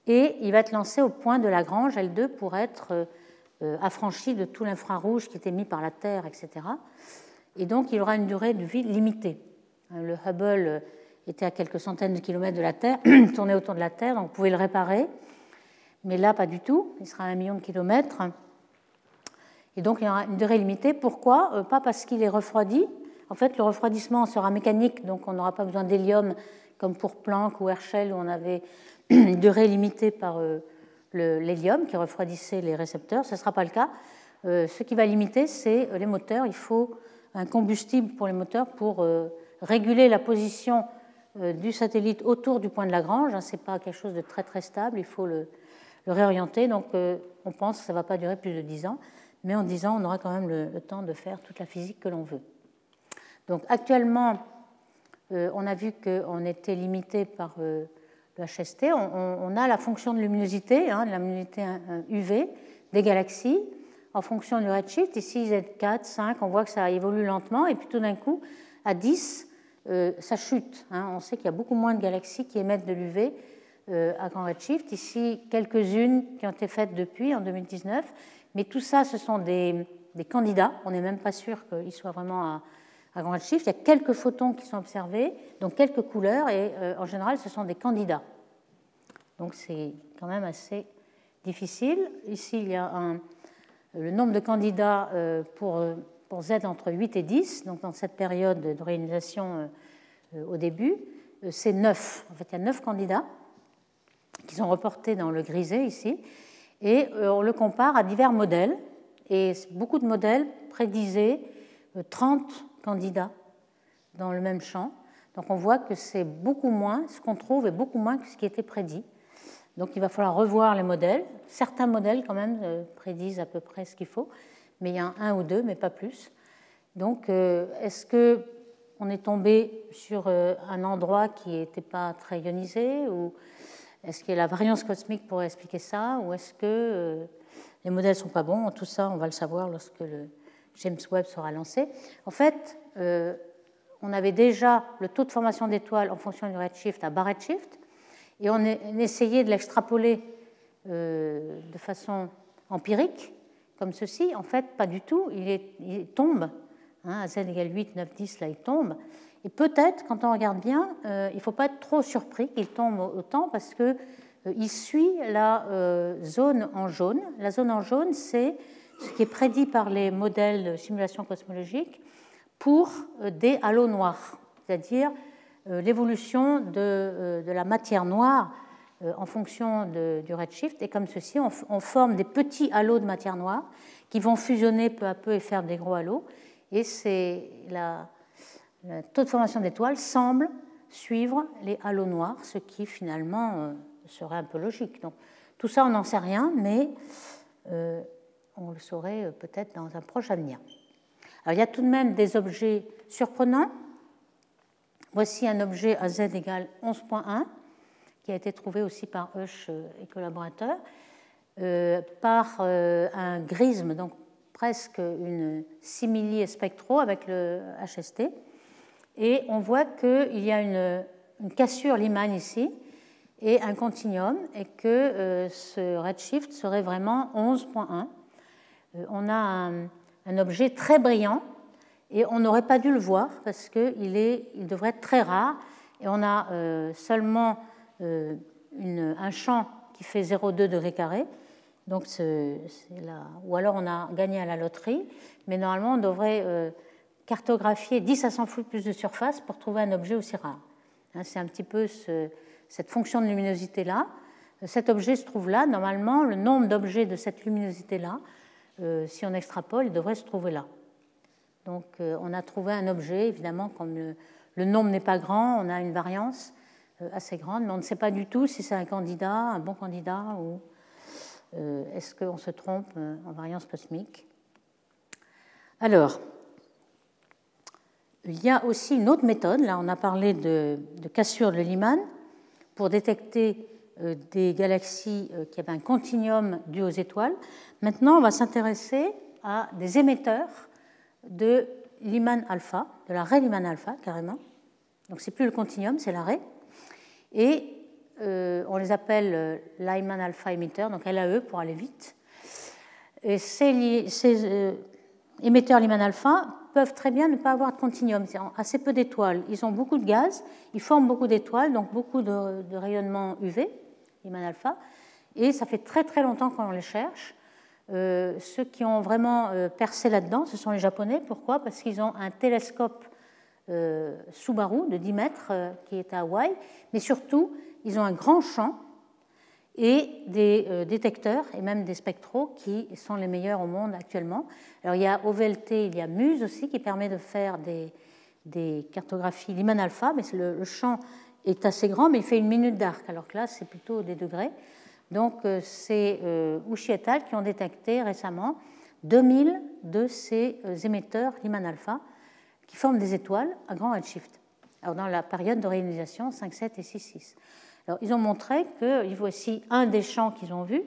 Et il va être lancé au point de Lagrange, L2, pour être euh, affranchi de tout l'infrarouge qui était mis par la Terre, etc. Et donc, il aura une durée de vie limitée. Euh, le Hubble était à quelques centaines de kilomètres de la Terre, tournait autour de la Terre, donc vous pouvez le réparer. Mais là, pas du tout. Il sera à un million de kilomètres. Et donc il y aura une durée limitée. Pourquoi? Pas parce qu'il est refroidi. En fait, le refroidissement sera mécanique, donc on n'aura pas besoin d'hélium comme pour Planck ou Herschel où on avait une durée limitée par l'hélium qui refroidissait les récepteurs. Ce ne sera pas le cas. Ce qui va limiter, c'est les moteurs. Il faut un combustible pour les moteurs pour réguler la position euh, du satellite autour du point de Lagrange. Hein, Ce n'est pas quelque chose de très très stable, il faut le, réorienter. Donc euh, on pense que ça ne va pas durer plus de 10 ans, mais en 10 ans, on aura quand même le, temps de faire toute la physique que l'on veut. Donc actuellement, euh, on a vu qu'on était limité par le HST. On, a la fonction de luminosité, hein, la luminosité UV des galaxies en fonction du redshift. Ici, Z4, 5, on voit que ça évolue lentement, et puis tout d'un coup, à 10, euh, ça chute. Hein. On sait qu'il y a beaucoup moins de galaxies qui émettent de l'UV euh, à grand redshift. Ici, quelques-unes qui ont été faites depuis, en 2019. Mais tout ça, ce sont des, candidats. On n'est même pas sûr qu'ils soient vraiment à, grand redshift. Il y a quelques photons qui sont observés, donc quelques couleurs, et euh, en général, ce sont des candidats. Donc c'est quand même assez difficile. Ici, il y a le nombre de candidats pour pour Z entre 8 et 10, donc dans cette période de réalisation euh, au début, euh, c'est 9. En fait, il y a 9 candidats qui sont reportés dans le grisé ici, et euh, on le compare à divers modèles, et beaucoup de modèles prédisaient 30 candidats dans le même champ. Donc on voit que c'est beaucoup moins, ce qu'on trouve est beaucoup moins que ce qui était prédit. Donc il va falloir revoir les modèles. Certains modèles quand même prédisent à peu près ce qu'il faut, mais il y a un ou deux, mais pas plus. Donc, euh, est-ce que on est tombé sur euh, un endroit qui n'était pas très ionisé ou est-ce que la variance cosmique pourrait expliquer ça ou est-ce que euh, les modèles sont pas bons? Tout ça, on va le savoir lorsque le James Webb sera lancé. En fait, on avait déjà le taux de formation d'étoiles en fonction du redshift à bas redshift et on essayait de l'extrapoler de façon empirique comme ceci, en fait, pas du tout. Il, tombe, hein, à z égale 8, 9, 10, là, il tombe. Et peut-être, quand on regarde bien, euh, il ne faut pas être trop surpris qu'il tombe autant parce qu'il euh, suit la euh, zone en jaune. La zone en jaune, c'est ce qui est prédit par les modèles de simulation cosmologique pour des halos noirs, c'est-à-dire l'évolution de, la matière noire euh, en fonction du redshift. Et comme ceci, on, forme des petits halos de matière noire qui vont fusionner peu à peu et faire des gros halos. Et c'est la, le taux de formation d'étoiles semble suivre les halos noirs, ce qui finalement euh, serait un peu logique. Donc, tout ça, on n'en sait rien, mais euh, on le saurait peut-être dans un proche avenir. Alors, il y a tout de même des objets surprenants. Voici un objet à z égale 11.1 qui a été trouvé aussi par Hush et collaborateurs, euh, par euh, un grisme, donc presque une simili spectro avec le HST. Et on voit qu'il y a une, cassure Lyman ici et un continuum, et que euh, ce redshift serait vraiment 11.1. on a un, objet très brillant, et on n'aurait pas dû le voir parce qu'il il devrait être très rare, et on a seulement euh, un champ qui fait 0,2 degrés carrés. Donc Ou alors on a gagné à la loterie, mais normalement on devrait euh, cartographier 10 à 100 fois plus de surface pour trouver un objet aussi rare. Hein, c'est un petit peu cette fonction de luminosité-là. Cet objet se trouve là. Normalement, le nombre d'objets de cette luminosité-là, euh, si on extrapole, il devrait se trouver là. Donc on a trouvé un objet, évidemment, comme le nombre n'est pas grand, on a une variance. Euh, assez grande, mais on ne sait pas du tout si c'est un candidat, un bon candidat, ou euh, est-ce qu'on se trompe euh, en variance cosmique. Alors, il y a aussi une autre méthode, là on a parlé de, cassure de Lyman, pour détecter des galaxies qui avaient un continuum dû aux étoiles. Maintenant, on va s'intéresser à des émetteurs de Lyman alpha, de la raie Lyman alpha carrément. Donc c'est plus le continuum, c'est l'arrêt. Et euh, on les appelle euh, Lyman alpha emitter, donc LAE pour aller vite. Et ces, euh, émetteurs Lyman alpha peuvent très bien ne pas avoir de continuum, c'est assez peu d'étoiles. Ils ont beaucoup de gaz, ils forment beaucoup d'étoiles, donc beaucoup de, rayonnement UV, Lyman alpha, et ça fait très très longtemps qu'on les cherche. ceux qui ont vraiment percé là-dedans, ce sont les Japonais. Pourquoi? Parce qu'ils ont un télescope Subaru de 10 mètres qui est à Hawaï, mais surtout, ils ont un grand champ et des euh, détecteurs et même des spectraux qui sont les meilleurs au monde actuellement. Alors il y a OVLT, il y a MUSE aussi qui permet de faire des, cartographies Lyman alpha, mais le, champ est assez grand, mais il fait une minute d'arc, alors que là c'est plutôt des degrés. Donc euh, c'est euh, Uchi et al. qui ont détecté récemment 2000 de ces émetteurs Lyman alpha qui forment des étoiles à grand redshift. Alors dans la période de réalisation 5,7 et 6,6 ils ont montré que, voici un des champs qu'ils ont vu,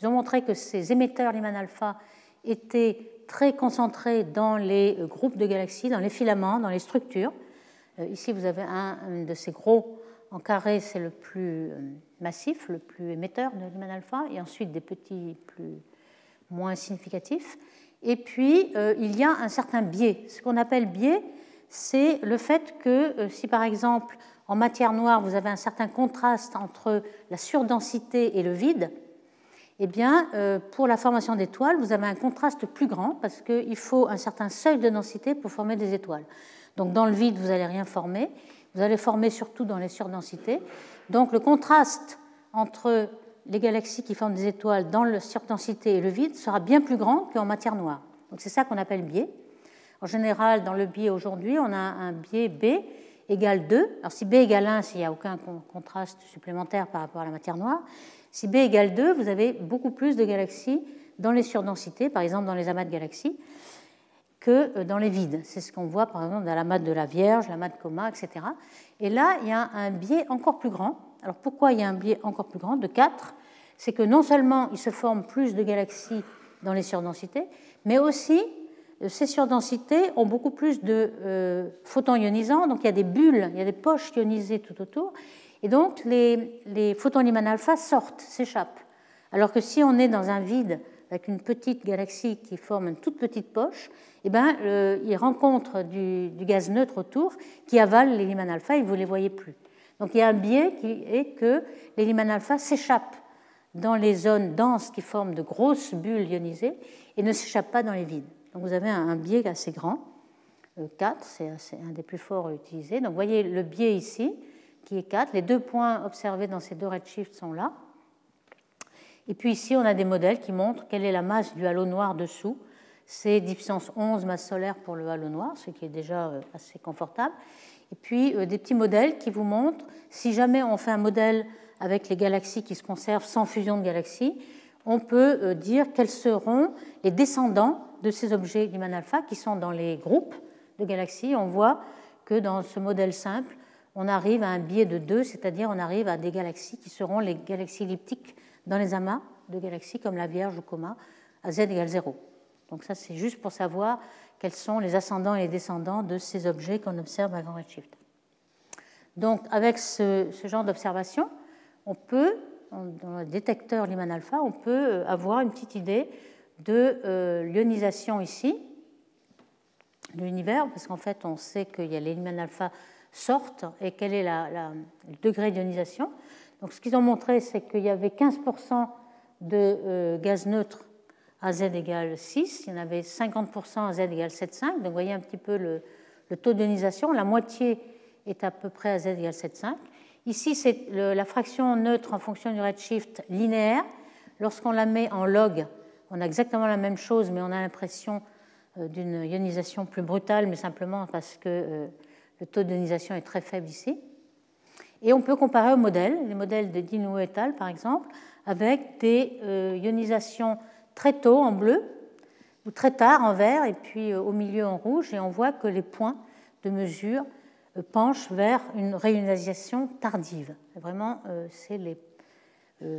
ils ont montré que ces émetteurs Lyman alpha étaient très concentrés dans les euh, groupes de galaxies, dans les filaments, dans les structures. Euh, ici, vous avez un, de ces gros en carré, c'est le plus euh, massif, le plus émetteur de Lyman alpha, et ensuite des petits plus moins significatifs. Et puis, il y a un certain biais. Ce qu'on appelle biais, c'est le fait que si par exemple en matière noire, vous avez un certain contraste entre la surdensité et le vide, eh bien, euh, pour la formation d'étoiles, vous avez un contraste plus grand parce qu'il faut un certain seuil de densité pour former des étoiles. Donc, dans le vide, vous n'allez rien former. Vous allez former surtout dans les surdensités. Donc, le contraste entre les galaxies qui forment des étoiles dans la surdensité et le vide sera bien plus grand qu'en matière noire. Donc, c'est ça qu'on appelle biais. En général, dans le biais aujourd'hui, on a un biais B égale 2, alors si B égale 1, s'il n'y a aucun contraste supplémentaire par rapport à la matière noire, si B égale 2, vous avez beaucoup plus de galaxies dans les surdensités, par exemple dans les amas de galaxies, que euh, dans les vides. C'est ce qu'on voit par exemple dans l'amas de la Vierge, l'amas de Coma, etc. Et là, il y a un biais encore plus grand. Alors pourquoi il y a un biais encore plus grand de 4 C'est que non seulement il se forme plus de galaxies dans les surdensités, mais aussi ces surdensités ont beaucoup plus de euh, photons ionisants, donc il y a des bulles, il y a des poches ionisées tout autour, et donc les, photons Lyman alpha sortent, s'échappent. Alors que si on est dans un vide avec une petite galaxie qui forme une toute petite poche, eh ben, il rencontre du, gaz neutre autour qui avale les Lyman alpha et vous ne les voyez plus. Donc il y a un biais qui est que les Lyman alpha s'échappent dans les zones denses qui forment de grosses bulles ionisées et ne s'échappent pas dans les vides. Donc vous avez un biais assez grand, 4, euh, c'est un des plus forts utilisés. Donc vous voyez le biais ici, qui est 4. Les deux points observés dans ces deux redshifts sont là. Et puis ici, on a des modèles qui montrent quelle est la masse du halo noir dessous. C'est 10 puissance 11 masse solaire pour le halo noir, ce qui est déjà euh, assez confortable. Et puis euh, des petits modèles qui vous montrent, si jamais on fait un modèle avec les galaxies qui se conservent sans fusion de galaxies, on peut dire quels seront les descendants de ces objets Lyman alpha qui sont dans les groupes de galaxies, on voit que dans ce modèle simple, on arrive à un biais de 2, c'est-à-dire on arrive à des galaxies qui seront les galaxies elliptiques dans les amas de galaxies comme la Vierge ou Coma à z égale 0. Donc ça, c'est juste pour savoir quels sont les ascendants et les descendants de ces objets qu'on observe à grand redshift. Donc avec ce, ce genre d'observation, on peut, dans le détecteur Lyman alpha, on peut avoir une petite idée de euh, l'ionisation ici de l'univers, parce qu'en fait, on sait qu'il y a les alpha sortent et quel est le degré d'ionisation. Donc, ce qu'ils ont montré, c'est qu'il y avait 15% de euh, gaz neutre à Z égale 6, il y en avait 50% à Z égale 7,5. Donc, vous voyez un petit peu le, le taux d'ionisation. La moitié est à peu près à Z égale 7,5. Ici, c'est la fraction neutre en fonction du redshift linéaire. Lorsqu'on la met en log, on a exactement la même chose, mais on a l'impression euh, d'une ionisation plus brutale, mais simplement parce que euh, le taux d'ionisation est très faible ici. Et on peut comparer aux modèles, les modèles de Dinou et al. par exemple, avec des euh, ionisations très tôt en bleu ou très tard en vert et puis au milieu en rouge, et on voit que les points de mesure penchent vers une réionisation tardive. Vraiment, c'est les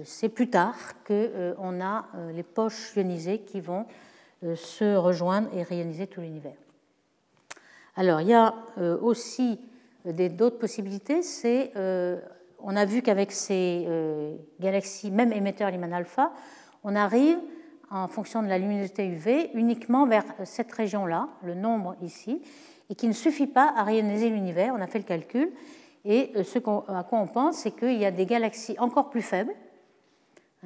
c'est plus tard qu'on euh, a euh, les poches ionisées qui vont se rejoindre et réioniser tout l'univers. Alors, il y a aussi d'autres possibilités. C'est, on a vu qu'avec ces galaxies, même émetteurs Lyman alpha, on arrive, en fonction de la luminosité UV, uniquement vers cette région-là, le nombre ici, et qui ne suffit pas à rayoniser l'univers. On a fait le calcul. Et ce à quoi on pense, c'est qu'il y a des galaxies encore plus faibles,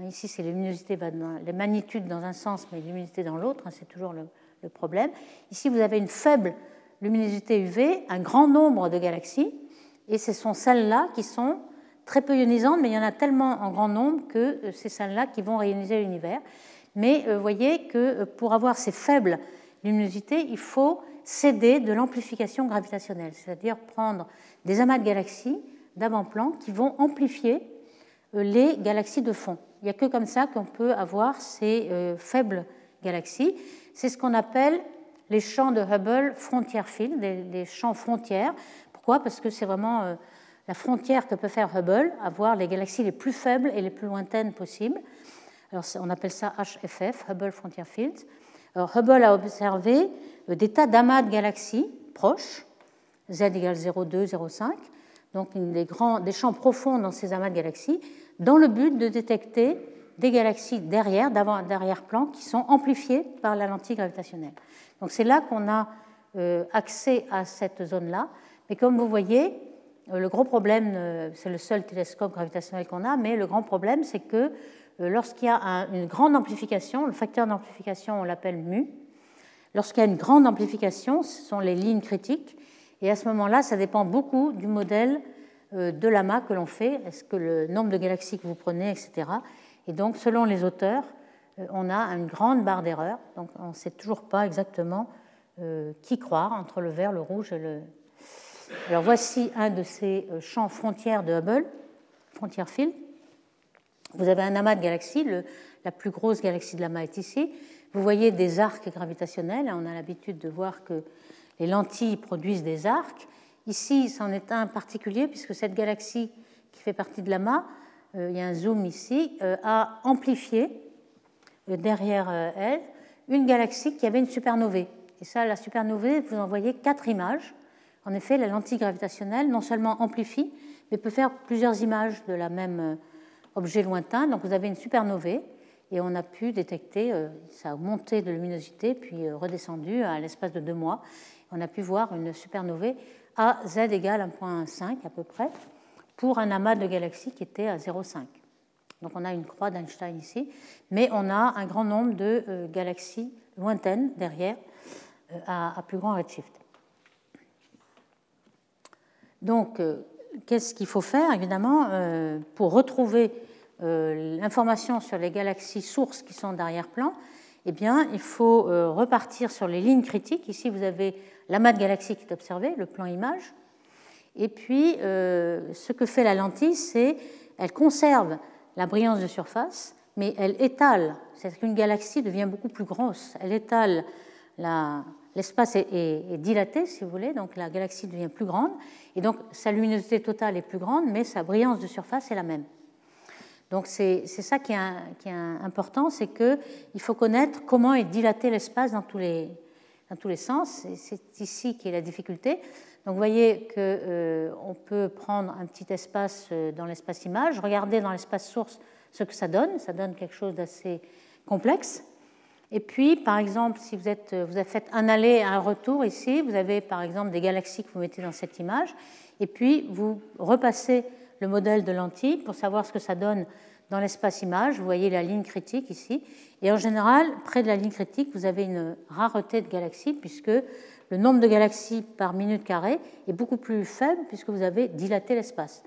ici, c'est luminosité, les magnitudes dans un sens, mais luminosité dans l'autre, hein, c'est toujours le, problème. Ici, vous avez une faible luminosité UV, un grand nombre de galaxies, et ce sont celles-là qui sont très peu ionisantes, mais il y en a tellement en grand nombre que euh, c'est celles-là qui vont rayoniser l'univers. Mais vous voyez que pour avoir ces faibles luminosités, il faut céder de l'amplification gravitationnelle, c'est-à-dire prendre des amas de galaxies d'avant-plan qui vont amplifier euh, les galaxies de fond. Il n'y a que comme ça qu'on peut avoir ces euh, faibles galaxies. C'est ce qu'on appelle les champs de Hubble frontier field, les, champs frontières. Pourquoi? Parce que c'est vraiment euh, la frontière que peut faire Hubble, avoir les galaxies les plus faibles et les plus lointaines possibles. On appelle ça HFF, Hubble Frontier Field. Hubble a observé des tas d'amas de galaxies proches, z égale 0,2, 0,5, donc des, grands, des champs profonds dans ces amas de galaxies, dans le but de détecter des galaxies derrière, d'arrière-plan, qui sont amplifiées par la lentille gravitationnelle. Donc c'est là qu'on a euh, accès à cette zone-là. Mais comme vous voyez, euh, le gros problème, euh, c'est le seul télescope gravitationnel qu'on a, mais le grand problème, c'est que lorsqu'il y a une grande amplification, le facteur d'amplification, on l'appelle mu, lorsqu'il y a une grande amplification, ce sont les lignes critiques, et à ce moment-là, ça dépend beaucoup du modèle de l'amas que l'on fait, est-ce que le nombre de galaxies que vous prenez, etc. Et donc, selon les auteurs, euh, on a une grande barre d'erreur. Donc, on ne sait toujours pas exactement euh, qui croire entre le vert, le rouge et le. Alors, voici un de ces champs frontières de Hubble, frontière field. Vous avez un amas de galaxies. la plus grosse galaxie de l'amas est ici. Vous voyez des arcs gravitationnels. On a l'habitude de voir que les lentilles produisent des arcs. Ici, c'en est un particulier, puisque cette galaxie qui fait partie de l'amas, euh, il y a un zoom ici, euh, a amplifié euh, derrière elle une galaxie qui avait une supernovae. Et ça, la supernovae, vous en voyez quatre images. En effet, la lentille gravitationnelle non seulement amplifie, mais peut faire plusieurs images de la même objet lointain. Donc vous avez une supernovae et on a pu détecter, ça a monté de luminosité puis redescendu à l'espace de deux mois on a pu voir une supernovae à z égale 1.5 à peu près, pour un amas de galaxies qui était à 0,5. Donc on a une croix d'Einstein ici, mais on a un grand nombre de euh, galaxies lointaines derrière euh, à, plus grand redshift. Donc, euh, qu'est-ce qu'il faut faire, évidemment, pour retrouver l'information sur les galaxies sources qui sont d'arrière-plan Eh bien, il faut repartir sur les lignes critiques. Ici, vous avez l'amas de galaxies qui est observé, le plan image. Et puis, euh, ce que fait la lentille, c'est elle conserve la brillance de surface, mais elle étale. C'est-à-dire qu'une galaxie devient beaucoup plus grosse. Elle étale l'espace est, dilaté, si vous voulez, donc la galaxie devient plus grande, et donc sa luminosité totale est plus grande, mais sa brillance de surface est la même. Donc c'est ça qui est, qui est important, c'est qu'il faut connaître comment est dilaté l'espace dans tous les, dans tous les sens. C'est ici qui est la difficulté. Donc vous voyez qu'on euh, peut prendre un petit espace euh, dans l'espace image, regarder dans l'espace source ce que ça donne. Ça donne quelque chose d'assez complexe. Et puis, par exemple, si vous, êtes, vous avez fait un aller et un retour ici, vous avez par exemple des galaxies que vous mettez dans cette image, et puis vous repassez le modèle de lentille pour savoir ce que ça donne dans l'espace image. Vous voyez la ligne critique ici. Et en général, près de la ligne critique, vous avez une rareté de galaxies, puisque le nombre de galaxies par minute carrée est beaucoup plus faible, puisque vous avez dilaté l'espace.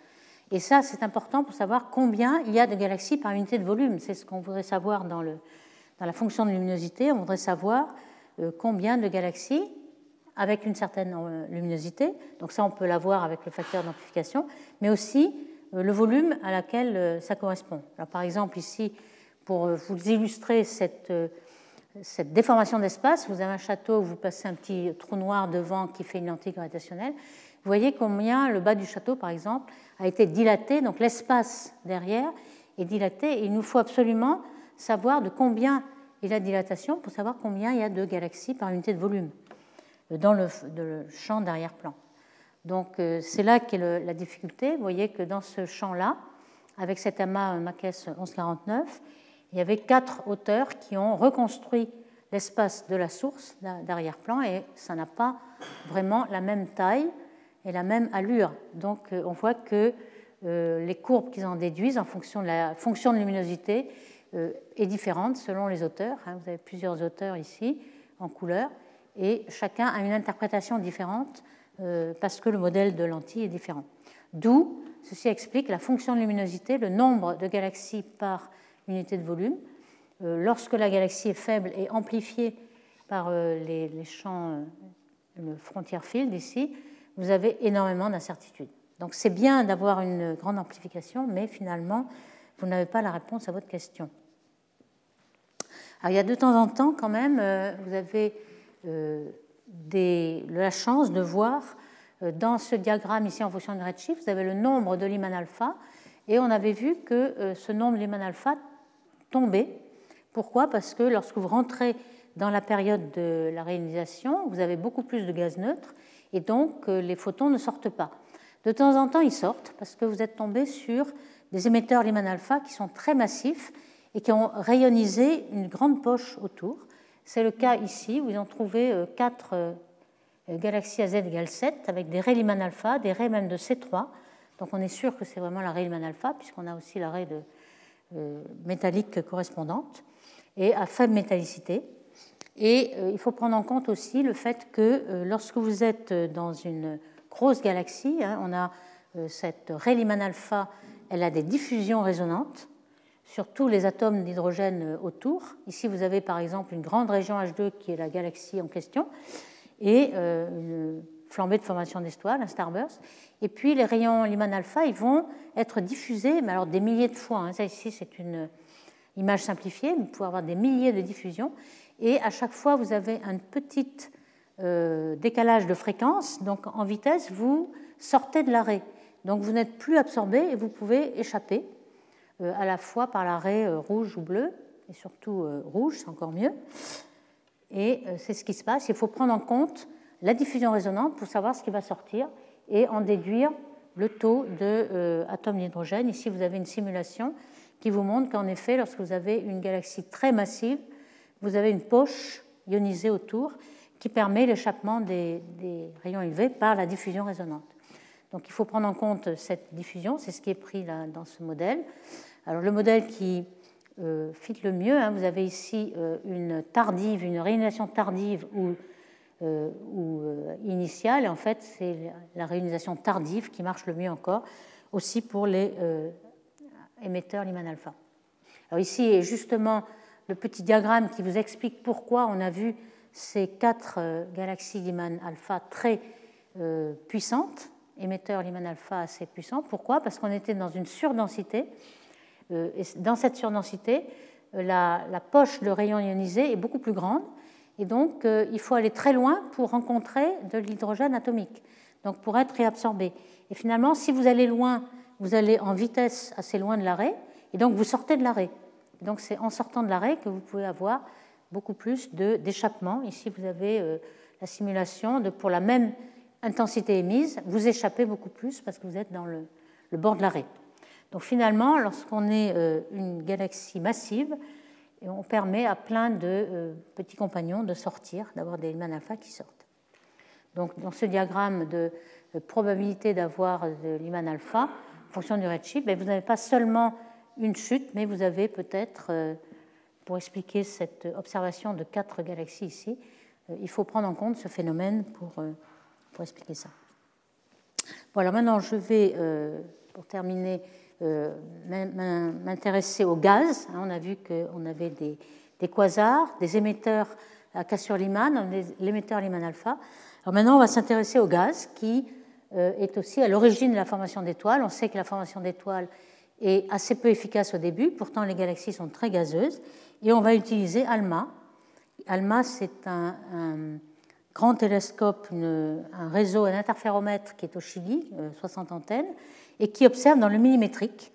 Et ça, c'est important pour savoir combien il y a de galaxies par unité de volume. C'est ce qu'on voudrait savoir dans, la fonction de luminosité. On voudrait savoir euh, combien de galaxies avec une certaine euh, luminosité. Donc ça, on peut l'avoir avec le facteur d'amplification, mais aussi le volume à laquelle ça correspond. Alors, par exemple, ici, pour euh, vous illustrer cette, euh, cette déformation d'espace, vous avez un château, vous passez un petit trou noir devant qui fait une lentille gravitationnelle. Vous voyez combien le bas du château, par exemple, a été dilaté, donc l'espace derrière est dilaté. Il nous faut absolument savoir de combien est la dilatation pour savoir combien il y a de galaxies par unité de volume euh, dans le, champ d'arrière-plan. Donc c'est là qu'est la difficulté. Vous voyez que dans ce champ-là, avec cet amas Makes 1149, il y avait quatre auteurs qui ont reconstruit l'espace de la source d'arrière-plan et ça n'a pas vraiment la même taille et la même allure. Donc euh, on voit que les courbes qu'ils en déduisent en fonction de la fonction de luminosité est différente selon les auteurs. Hein. Vous avez plusieurs auteurs ici en couleur et chacun a une interprétation différente parce que le modèle de lentille est différent. D'où ceci explique la fonction de luminosité, le nombre de galaxies par unité de volume. Lorsque la galaxie est faible et amplifiée par les, champs, le frontier field ici, vous avez énormément d'incertitudes. Donc c'est bien d'avoir une grande amplification, mais finalement, vous n'avez pas la réponse à votre question. Alors il y a de temps en temps quand même, euh, vous avez euh, la chance de voir euh, dans ce diagramme ici en fonction de redshift, vous avez le nombre de Lyman alpha, et on avait vu que ce nombre Lyman alpha tombait. Pourquoi? Parce que lorsque vous rentrez dans la période de la réalisation, vous avez beaucoup plus de gaz neutre, et donc euh, les photons ne sortent pas. De temps en temps, ils sortent parce que vous êtes tombé sur des émetteurs Lyman alpha qui sont très massifs et qui ont rayonisé une grande poche autour. C'est le cas ici où ils ont trouvé euh, quatre euh, galaxies à Z égale 7 avec des rays Lyman alpha, des rays même de C3. Donc on est sûr que c'est vraiment la raie Lyman alpha puisqu'on a aussi la raie de, métallique correspondante et à faible métallicité. Et euh, il faut prendre en compte aussi le fait que euh, lorsque vous êtes dans une grosse galaxie, hein, on a euh, cette Rayleigh alpha, elle a des diffusions résonantes sur tous les atomes d'hydrogène autour. Ici, vous avez par exemple une grande région H2 qui est la galaxie en question, et une flambée de formation d'étoiles, un starburst. Et puis les rayons Lyman alpha, ils vont être diffusés, mais alors des milliers de fois. Hein. Ça ici, c'est une image simplifiée, vous pouvez avoir des milliers de diffusions et à chaque fois vous avez un petit euh, décalage de fréquence, donc en vitesse vous sortez de l'arrêt. Donc vous n'êtes plus absorbé et vous pouvez échapper euh, à la fois par l'arrêt euh, rouge ou bleu, et surtout rouge, c'est encore mieux. Et c'est ce qui se passe. Il faut prendre en compte la diffusion résonante pour savoir ce qui va sortir et en déduire le taux d'atomes d'hydrogène. Ici, vous avez une simulation qui vous montre qu'en effet, lorsque vous avez une galaxie très massive, vous avez une poche ionisée autour qui permet l'échappement des, rayons élevés par la diffusion résonante. Donc il faut prendre en compte cette diffusion, c'est ce qui est pris là, dans ce modèle. Alors le modèle qui euh, fit le mieux, hein, vous avez ici euh, une tardive, une réionisation tardive ou, euh, ou initiale, et en fait c'est la réionisation tardive qui marche le mieux encore, aussi pour les émetteurs Lyman alpha. Alors ici est justement le petit diagramme qui vous explique pourquoi on a vu ces quatre euh, galaxies Lyman alpha très euh, puissantes, émetteurs Lyman alpha assez puissants. Pourquoi? Parce qu'on était dans une surdensité. Euh, dans cette surdensité, la, la, poche de rayon ionisé est beaucoup plus grande. Et donc, il faut aller très loin pour rencontrer de l'hydrogène atomique, donc pour être réabsorbé. Et finalement, si vous allez loin, vous allez en vitesse assez loin de l'arrêt, et donc vous sortez de l'arrêt. Donc c'est en sortant de l'arrêt que vous pouvez avoir beaucoup plus d'échappement. Ici, vous avez euh, la simulation de pour la même intensité émise, vous échappez beaucoup plus parce que vous êtes dans le, bord de l'arrêt. Donc finalement, lorsqu'on est euh, une galaxie massive, on permet à plein de euh, petits compagnons de sortir, d'avoir des Lyman alpha qui sortent. Donc dans ce diagramme de, probabilité d'avoir de Lyman alpha, en fonction du redshift, ben, vous n'avez pas seulement une chute, mais vous avez peut-être, euh, pour expliquer cette observation de quatre galaxies ici, euh, il faut prendre en compte ce phénomène pour, euh, pour expliquer ça. Voilà, maintenant je vais, pour terminer, m'intéresser au gaz. Hein, on a vu qu'on avait des, quasars, des émetteurs à cassure Lyman, l'émetteur Lyman alpha. Alors maintenant, on va s'intéresser au gaz qui est aussi à l'origine de la formation d'étoiles. On sait que la formation d'étoiles est assez peu efficace au début, pourtant les galaxies sont très gazeuses, et on va utiliser ALMA. ALMA, c'est un, grand télescope, un réseau, un interféromètre qui est au Chili, 60 euh, antennes, et qui observe dans le millimétrique.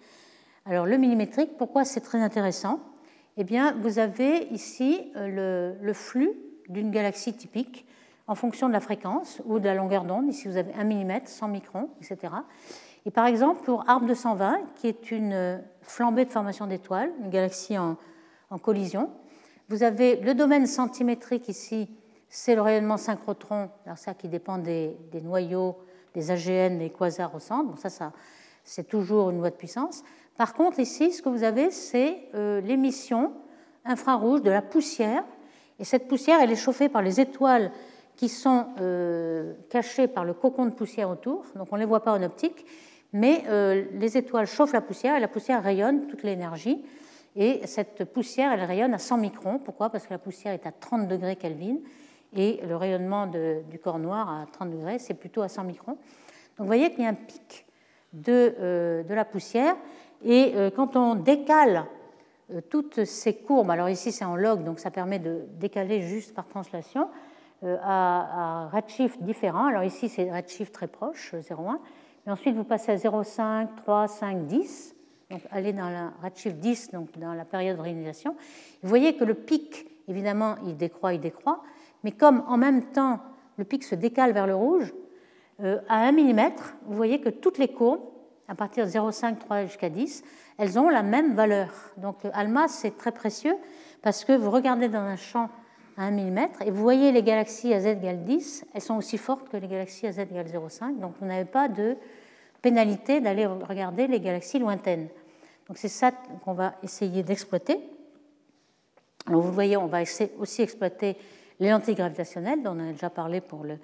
Alors le millimétrique, pourquoi c'est très intéressant? Eh bien, vous avez ici euh, le, flux d'une galaxie typique en fonction de la fréquence ou de la longueur d'onde. Ici, vous avez 1 mm, 100 microns, etc. Et par exemple, pour ARB 220, qui est une flambée de formation d'étoiles, une galaxie en, collision, vous avez le domaine centimétrique ici, c'est le rayonnement synchrotron, alors ça qui dépend des, noyaux, des AGN, des quasars au centre. Bon, ça, ça c'est toujours une loi de puissance. Par contre, ici, ce que vous avez, c'est l'émission infrarouge de la poussière. Et cette poussière, elle est chauffée par les étoiles qui sont cachées par le cocon de poussière autour. Donc on ne les voit pas en optique, mais les étoiles chauffent la poussière et la poussière rayonne toute l'énergie. Et cette poussière, elle rayonne à 100 microns. Pourquoi? Parce que la poussière est à 30 degrés Kelvin et le rayonnement du corps noir à 30 degrés, c'est plutôt à 100 microns. Donc vous voyez qu'il y a un pic de, euh, de la poussière. Et euh, quand on décale euh, toutes ces courbes, alors ici c'est en log, donc ça permet de décaler juste par translation, à, à redshift différents. Alors ici c'est redshift très proche, 0,1. Mais ensuite vous passez à 0,5, 3, 5, 10 donc aller dans la redshift 10, donc dans la période de réalisation, vous voyez que le pic, évidemment, il décroît, il décroît, mais comme en même temps le pic se décale vers le rouge, à 1 mm, vous voyez que toutes les courbes, à partir de 0,5, 3 jusqu'à 10, elles ont la même valeur. Donc ALMA, c'est très précieux parce que vous regardez dans un champ à 1 mm et vous voyez les galaxies à z égale 10, elles sont aussi fortes que les galaxies à z égale 0,5, donc vous n'avez pas de pénalité d'aller regarder les galaxies lointaines. Donc c'est ça qu'on va essayer d'exploiter. Alors vous voyez, on va aussi exploiter les lentilles gravitationnelles, dont on a déjà parlé pour le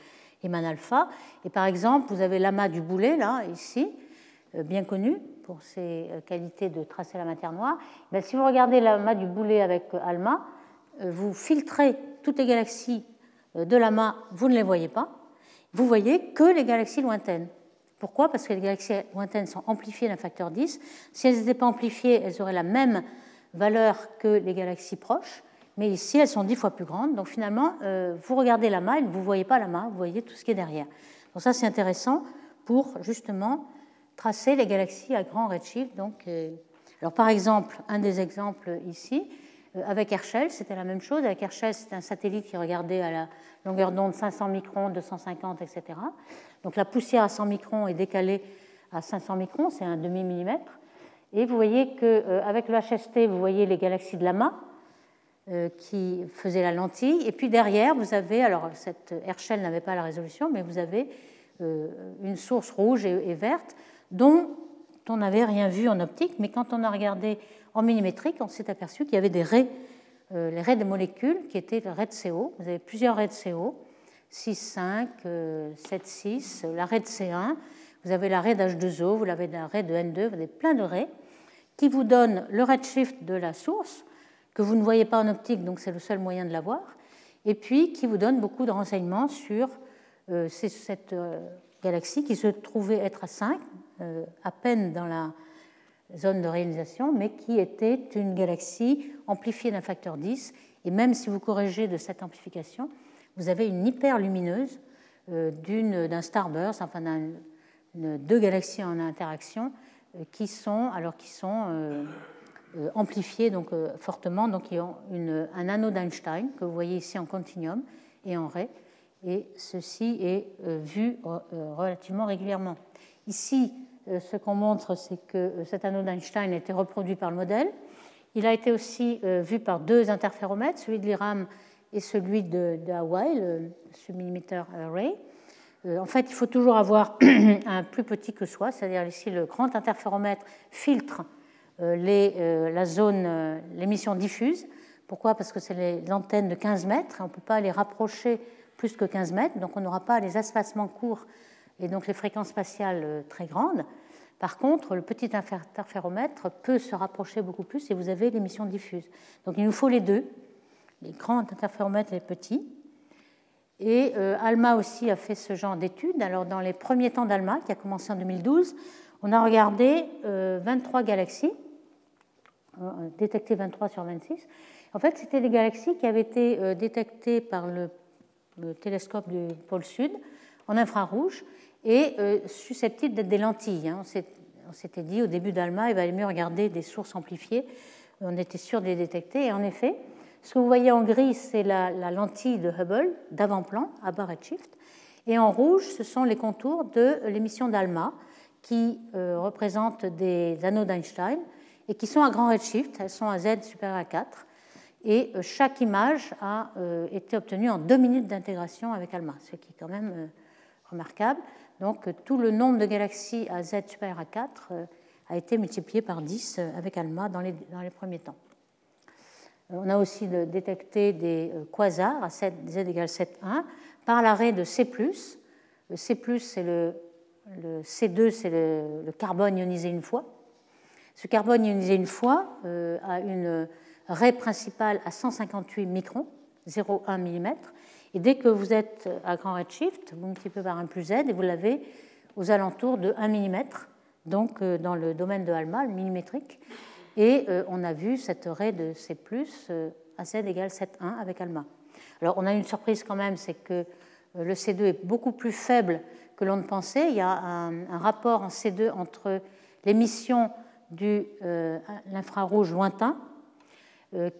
Eman alpha. Et par exemple, vous avez l'amas du boulet, là, ici, euh, bien connu pour ses euh, qualités de tracer la matière noire. Mais si vous regardez l'amas du boulet avec euh, ALMA, vous filtrez toutes les galaxies de l'amas, vous ne les voyez pas. Vous voyez que les galaxies lointaines. Pourquoi? Parce que les galaxies lointaines sont amplifiées d'un facteur 10. Si elles n'étaient pas amplifiées, elles auraient la même valeur que les galaxies proches. Mais ici, elles sont dix fois plus grandes. Donc finalement, euh, vous regardez la main vous ne voyez pas la main, vous voyez tout ce qui est derrière. Donc ça, c'est intéressant pour justement tracer les galaxies à grand redshift. Donc, euh, alors par exemple, un des exemples ici, euh, avec Herschel, c'était la même chose. Avec Herschel, c'était un satellite qui regardait à la longueur d'onde 500 microns, 250, etc. Donc la poussière à 100 microns est décalée à 500 microns, c'est un demi-millimètre. Et vous voyez qu'avec le HST, vous voyez les galaxies de l'amas euh, qui faisaient la lentille. Et puis derrière, vous avez, alors cette Herschel n'avait pas la résolution, mais vous avez euh, une source rouge et verte dont on n'avait rien vu en optique, mais quand on a regardé en millimétrique, on s'est aperçu qu'il y avait des raies, euh, les raies de molécules qui étaient les raies de CO. Vous avez plusieurs raies de CO, 6, 5, 7, 6, la raie de C1, vous avez la raie d'H2O, vous avez la raie de N2, vous avez plein de raies qui vous donnent le redshift de la source, que vous ne voyez pas en optique, donc c'est le seul moyen de la voir, et puis qui vous donne beaucoup de renseignements sur euh, cette euh, galaxie qui se trouvait être à 5, à peine dans la zone de réalisation, mais qui était une galaxie amplifiée d'un facteur 10. Et même si vous corrigez de cette amplification, vous avez une hyperlumineuse euh, d'un starburst, enfin deux galaxies en interaction euh, qui sont, alors qui sont euh, amplifiées donc, fortement, donc qui ont une, un anneau d'Einstein que vous voyez ici en continuum et en ray. Et ceci est vu relativement régulièrement. Ici, euh, ce qu'on montre, c'est que euh, cet anneau d'Einstein a été reproduit par le modèle. Il a été aussi euh, vu par deux interféromètres, celui de l'IRAM et celui de, Hawaii, le submillimeter array. En fait, il faut toujours avoir un plus petit que soi, c'est-à-dire ici le grand interféromètre filtre les, la zone, l'émission diffuse. Pourquoi? Parce que c'est les antennes de 15 mètres, on ne peut pas les rapprocher plus que 15 mètres, donc on n'aura pas les espacements courts et donc les fréquences spatiales euh, très grandes. Par contre, le petit interféromètre peut se rapprocher beaucoup plus et vous avez l'émission diffuse. Donc il nous faut les deux, les grands interféromètres et les petits. Et euh, ALMA aussi a fait ce genre d'études. Alors dans les premiers temps d'ALMA, qui a commencé en 2012, on a regardé 23 euh, galaxies, détecté 23 sur 26. En fait, c'était des galaxies qui avaient été détectées par le, le télescope du pôle sud en infrarouge et euh, susceptibles d'être des lentilles. Hein. On s'était dit au début d'Alma, il valait mieux regarder des sources amplifiées. On était sûr de les détecter. Et en effet, ce que vous voyez en gris, c'est la, lentille de Hubble d'avant-plan à bas redshift. Et en rouge, ce sont les contours de l'émission d'Alma qui euh, représentent des anneaux d'Einstein et qui sont à grand redshift. Elles sont à Z supérieur à 4. Et euh, chaque image a été obtenue en deux minutes d'intégration avec ALMA, ce qui est quand même remarquable. Donc tout le nombre de galaxies à Z supérieur à 4 a été multiplié par 10 avec ALMA dans les, premiers temps. On a aussi détecté des quasars à Z, égale 7,1 par l'arrêt de C. C, c'est le, C2, c'est le, carbone ionisé une fois. Ce carbone ionisé une fois a une raie principale à 158 microns, 0,1 mm. Et dès que vous êtes à grand redshift, vous multipliez par 1 plus z et vous l'avez aux alentours de 1 mm, donc euh, dans le domaine de ALMA, le millimétrique. Et euh, on a vu cette raie de C euh, à z égale 7,1 avec ALMA. Alors on a une surprise quand même, c'est que le C2 est beaucoup plus faible que l'on ne pensait. Il y a un rapport en C2 entre l'émission de l'infrarouge lointain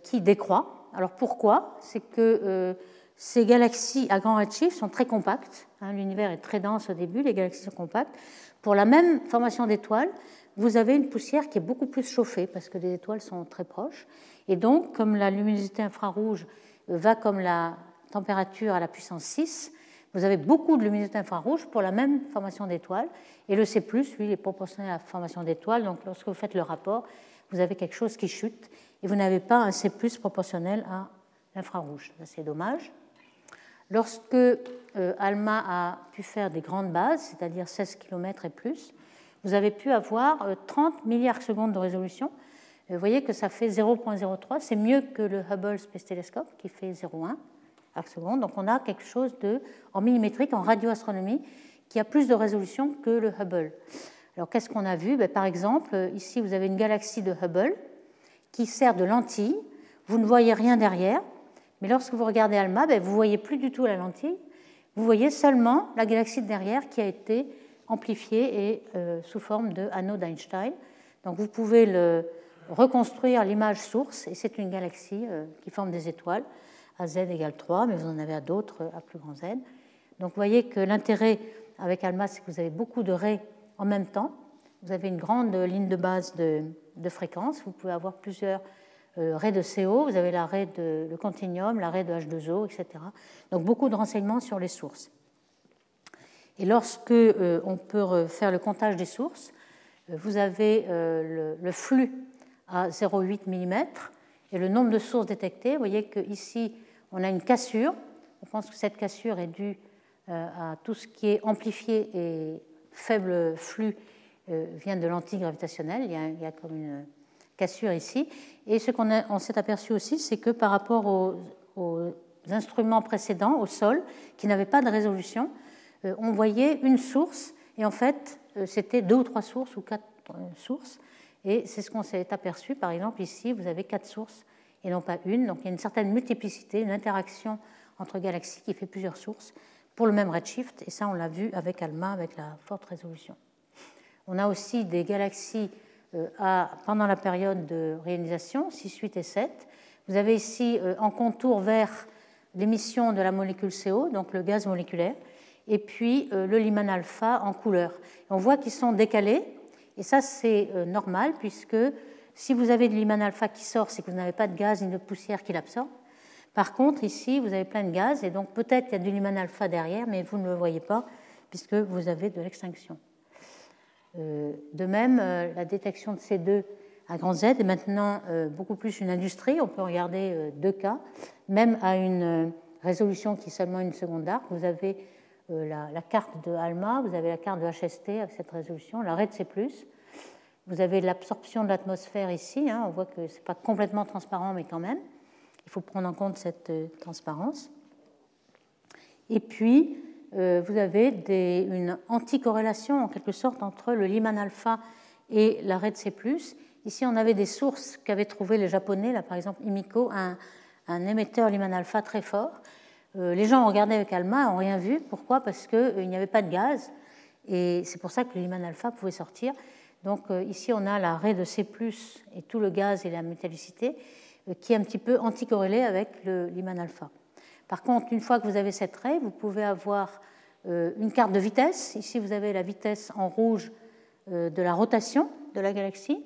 qui décroît. Alors pourquoi? C'est que ces galaxies à grand redshift sont très compactes. Hein, l'univers est très dense au début, les galaxies sont compactes. Pour la même formation d'étoiles, vous avez une poussière qui est beaucoup plus chauffée parce que les étoiles sont très proches. Et donc, comme la luminosité infrarouge va comme la température à la puissance 6, vous avez beaucoup de luminosité infrarouge pour la même formation d'étoiles. Et le C, lui, est proportionnel à la formation d'étoiles. Donc, lorsque vous faites le rapport, vous avez quelque chose qui chute et vous n'avez pas un C proportionnel à l'infrarouge. C'est dommage. Lorsque euh, ALMA a pu faire des grandes bases, c'est-à-dire 16 km et plus, vous avez pu avoir 30 euh, milliards secondes de résolution. Vous voyez que ça fait 0.03, c'est mieux que le Hubble Space Telescope qui fait 0.1 arc seconde. Donc on a quelque chose en millimétrique, en radioastronomie, qui a plus de résolution que le Hubble. Alors qu'est-ce qu'on a vu? Ben, Par exemple, ici vous avez une galaxie de Hubble qui sert de lentille. Vous ne voyez rien derrière, mais lorsque vous regardez ALMA, ben, vous voyez plus du tout la lentille, vous voyez seulement la galaxie de derrière qui a été amplifiée et euh, sous forme de anneau d'Einstein. Donc vous pouvez reconstruire l'image source, et c'est une galaxie euh, qui forme des étoiles à z égale 3, mais vous en avez à d'autres à plus grand z. Donc vous voyez que l'intérêt avec ALMA, c'est que vous avez beaucoup de raies en même temps. Vous avez une grande ligne de base de, fréquence. Vous pouvez avoir plusieurs euh, de CO, vous avez l'arrêt de le continuum, l'arrêt de H2O, etc. Donc beaucoup de renseignements sur les sources. Et lorsque euh, on peut faire le comptage des sources, euh, vous avez euh, le, flux à 0,8 mm et le nombre de sources détectées. Vous voyez qu'ici, on a une cassure. On pense que cette cassure est due à tout ce qui est amplifié et faible flux vient de l'antigravitationnel. Il, y a comme une cassure ici. Et ce qu'on s'est aperçu aussi, c'est que par rapport aux, instruments précédents, au sol, qui n'avaient pas de résolution, euh, on voyait une source, et en fait, euh, c'était deux ou trois sources ou quatre euh, sources. Et c'est ce qu'on s'est aperçu. Par exemple, ici, vous avez quatre sources et non pas une. Donc il y a une certaine multiplicité, une interaction entre galaxies qui fait plusieurs sources pour le même redshift. Et ça, on l'a vu avec ALMA, avec la forte résolution. On a aussi des galaxies euh, pendant la période de réalisation, 6, 8 et 7. Vous avez ici euh, en contour vert l'émission de la molécule CO, donc le gaz moléculaire, et puis euh, le Lyman alpha en couleur. on voit qu'ils sont décalés, et ça c'est normal, puisque si vous avez du Lyman alpha qui sort, c'est que vous n'avez pas de gaz ni de poussière qui l'absorbe. Par contre, ici, vous avez plein de gaz, et donc peut-être qu'il y a du Lyman alpha derrière, mais vous ne le voyez pas, puisque vous avez de l'extinction. Euh, de même, euh, la détection de ces deux à grand Z est maintenant euh, beaucoup plus une industrie. On peut regarder deux cas, même à une résolution qui est seulement une seconde d'arc. Vous avez la, carte de ALMA, vous avez la carte de HST avec cette résolution, la RED C+. Vous avez l'absorption de l'atmosphère ici. Hein. on voit que ce n'est pas complètement transparent, mais quand même, il faut prendre en compte cette transparence. Et puis, euh, vous avez une anticorrélation en quelque sorte entre le Lyman alpha et la red C+. Ici, on avait des sources qu'avaient trouvées les Japonais, là par exemple Imiko, un, émetteur Lyman alpha très fort. Euh, les gens ont regardé avec ALMA, n'ont rien vu. Pourquoi? Parce qu'il euh, n'y avait pas de gaz. Et c'est pour ça que le Lyman alpha pouvait sortir. Donc ici, on a la raie de C+, et tout le gaz et la métallicité, qui est un petit peu anticorrélé avec le Lyman alpha. Par contre, une fois que vous avez cette raie, vous pouvez avoir euh, une carte de vitesse. Ici, vous avez la vitesse en rouge euh, de la rotation de la galaxie,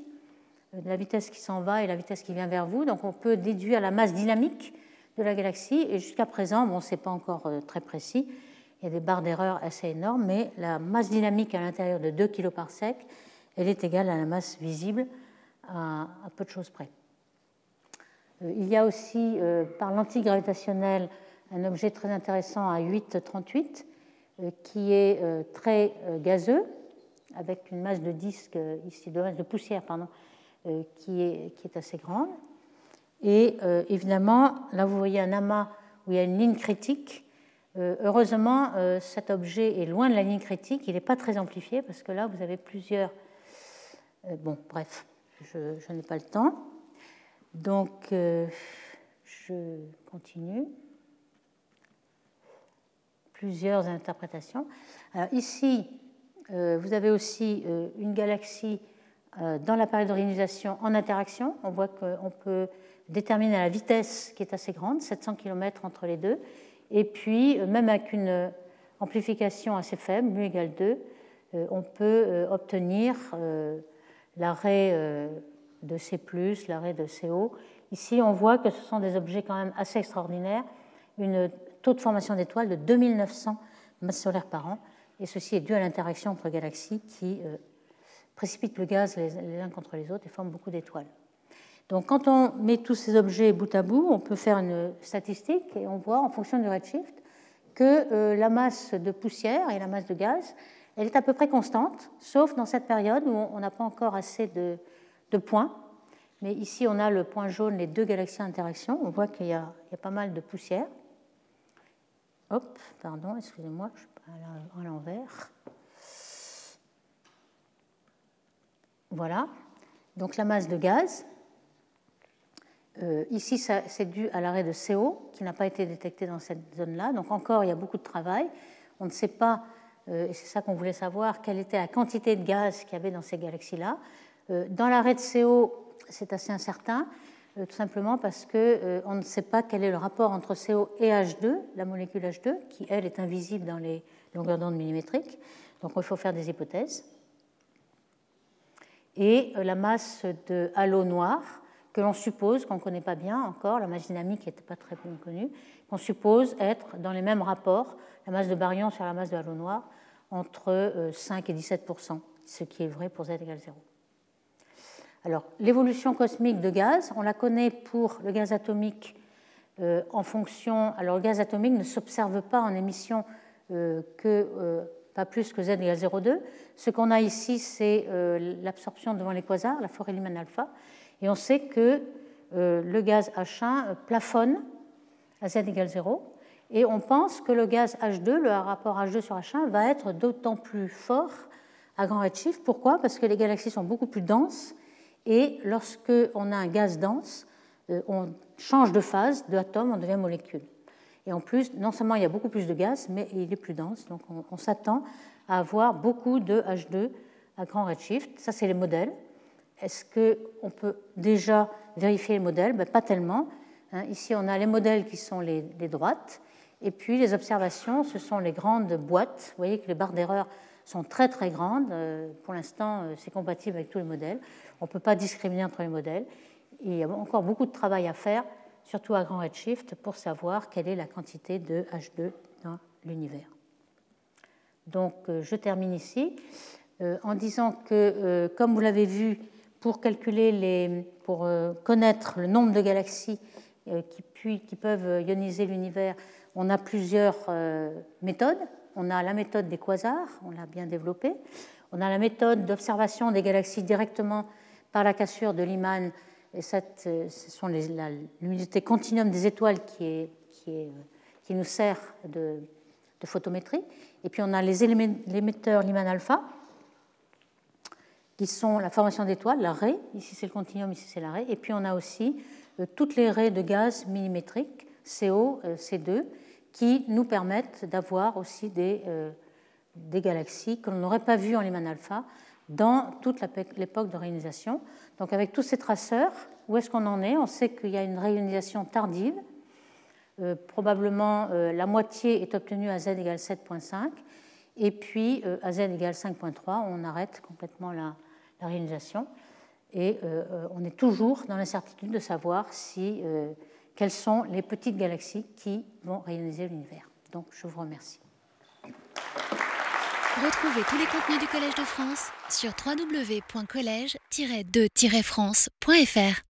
euh, la vitesse qui s'en va et la vitesse qui vient vers vous. Donc, on peut déduire la masse dynamique de la galaxie. Et jusqu'à présent, bon, ce n'est pas encore très précis, il y a des barres d'erreur assez énormes, mais la masse dynamique à l'intérieur de 2 kg par sec, elle est égale à la masse visible à, peu de choses près. Euh, il y a aussi, euh, par l'antigravitationnel, un objet très intéressant à 8,38 euh, qui est très gazeux, avec une masse de disque, ici, de masse de poussière, pardon, qui est, qui est assez grande. Et évidemment, là, vous voyez un amas où il y a une ligne critique. heureusement, cet objet est loin de la ligne critique. Il n'est pas très amplifié parce que là, vous avez plusieurs. Bon, bref, je, n'ai pas le temps. Donc, euh, je continue. Plusieurs interprétations. Alors, ici, euh, vous avez aussi euh, une galaxie dans la période d'organisation en interaction. On voit qu'on peut déterminer la vitesse qui est assez grande, 700 km entre les deux. Et puis, même avec une amplification assez faible, mu égale 2, on peut obtenir l'arrêt euh, de C, l'arrêt de CO. Ici, on voit que ce sont des objets quand même assez extraordinaires, une taux de formation d'étoiles de 2900 masses solaires par an, et ceci est dû à l'interaction entre galaxies qui euh, précipitent le gaz les, uns contre les autres et forment beaucoup d'étoiles. Donc quand on met tous ces objets bout à bout, on peut faire une statistique et on voit en fonction du redshift que euh, la masse de poussière et la masse de gaz elle est à peu près constante, sauf dans cette période où on n'a pas encore assez de, points. Mais ici, on a le point jaune, les deux galaxies interaction. On voit qu'il y, a pas mal de poussière. Hop, pardon, excusez-moi, je suis à l'envers. Voilà. Donc la masse de gaz. Euh, ici, c'est dû à l'arrêt de CO qui n'a pas été détecté dans cette zone-là. Donc encore, il y a beaucoup de travail. On ne sait pas et c'est ça qu'on voulait savoir, quelle était la quantité de gaz qu'il y avait dans ces galaxies-là. Euh, dans l'arrêt de CO, c'est assez incertain, euh, tout simplement parce qu'on ne sait pas quel est le rapport entre CO et H2, la molécule H2, qui, elle, est invisible dans les longueurs d'onde millimétriques. Donc il faut faire des hypothèses. Et la masse de halo noir, que l'on suppose, qu'on ne connaît pas bien encore, la masse dynamique n'était pas très bien connue, qu'on suppose être dans les mêmes rapports, la masse de baryon sur la masse de halo noir, entre 5 euh, et 17% ce qui est vrai pour z égale 0. Alors, l'évolution cosmique de gaz, on la connaît pour le gaz atomique euh, en fonction. Alors, le gaz atomique ne s'observe pas en émission euh, que pas plus que z égale 0,2. Ce qu'on a ici, c'est l'absorption devant les quasars, la forêt Lyman alpha, et on sait que le gaz H1 plafonne à z égale 0 et on pense que le gaz H2, le rapport H2 sur H1, va être d'autant plus fort à grand redshift. Pourquoi? Parce que les galaxies sont beaucoup plus denses et lorsque on a un gaz dense, euh, on change de phase, de atome, on devient molécule. Et en plus, non seulement il y a beaucoup plus de gaz, mais il est plus dense. Donc on, s'attend à avoir beaucoup de H2 à grand redshift. Ça, c'est les modèles. Est-ce qu'on peut déjà vérifier les modèles? Ben, Pas tellement. Hein. ici, on a les modèles qui sont les droites. Et puis les observations, ce sont les grandes boîtes. Vous voyez que les barres d'erreur sont très très grandes. Euh, pour l'instant, euh, c'est compatible avec tous les modèles. On ne peut pas discriminer entre les modèles. il y a encore beaucoup de travail à faire, surtout à grand redshift, pour savoir quelle est la quantité de H2 dans l'univers. Donc euh, je termine ici en disant que, comme vous l'avez vu, pour calculer les, pour connaître le nombre de galaxies qui, qui peuvent ioniser l'univers, on a plusieurs euh, méthodes. On a la méthode des quasars, on l'a bien développée. On a la méthode d'observation des galaxies directement par la cassure de Lyman. Et cette, euh, ce sont l'unité continuum des étoiles qui, est, qui, nous sert de, photométrie. Et puis on a les émetteurs Lyman alpha, qui sont la formation d'étoiles, l'arrêt. Ici c'est le continuum, ici c'est l'arrêt. Et puis on a aussi euh, toutes les raies de gaz millimétriques, CO, C2, qui nous permettent d'avoir aussi des, euh, des galaxies que l'on n'aurait pas vues en Lyman alpha dans toute l'époque de réionisation. Donc avec tous ces traceurs, où est-ce qu'on en est? On sait qu'il y a une réionisation tardive. Euh, probablement euh, la moitié est obtenue à z égale 7.5 et puis à z égale 5.3 on arrête complètement la, la et on est toujours dans l'incertitude de savoir si quelles sont les petites galaxies qui vont réaliser l'univers. Donc je vous remercie. Retrouvez tous les contenus du Collège de France sur www.colège-2-france.fr.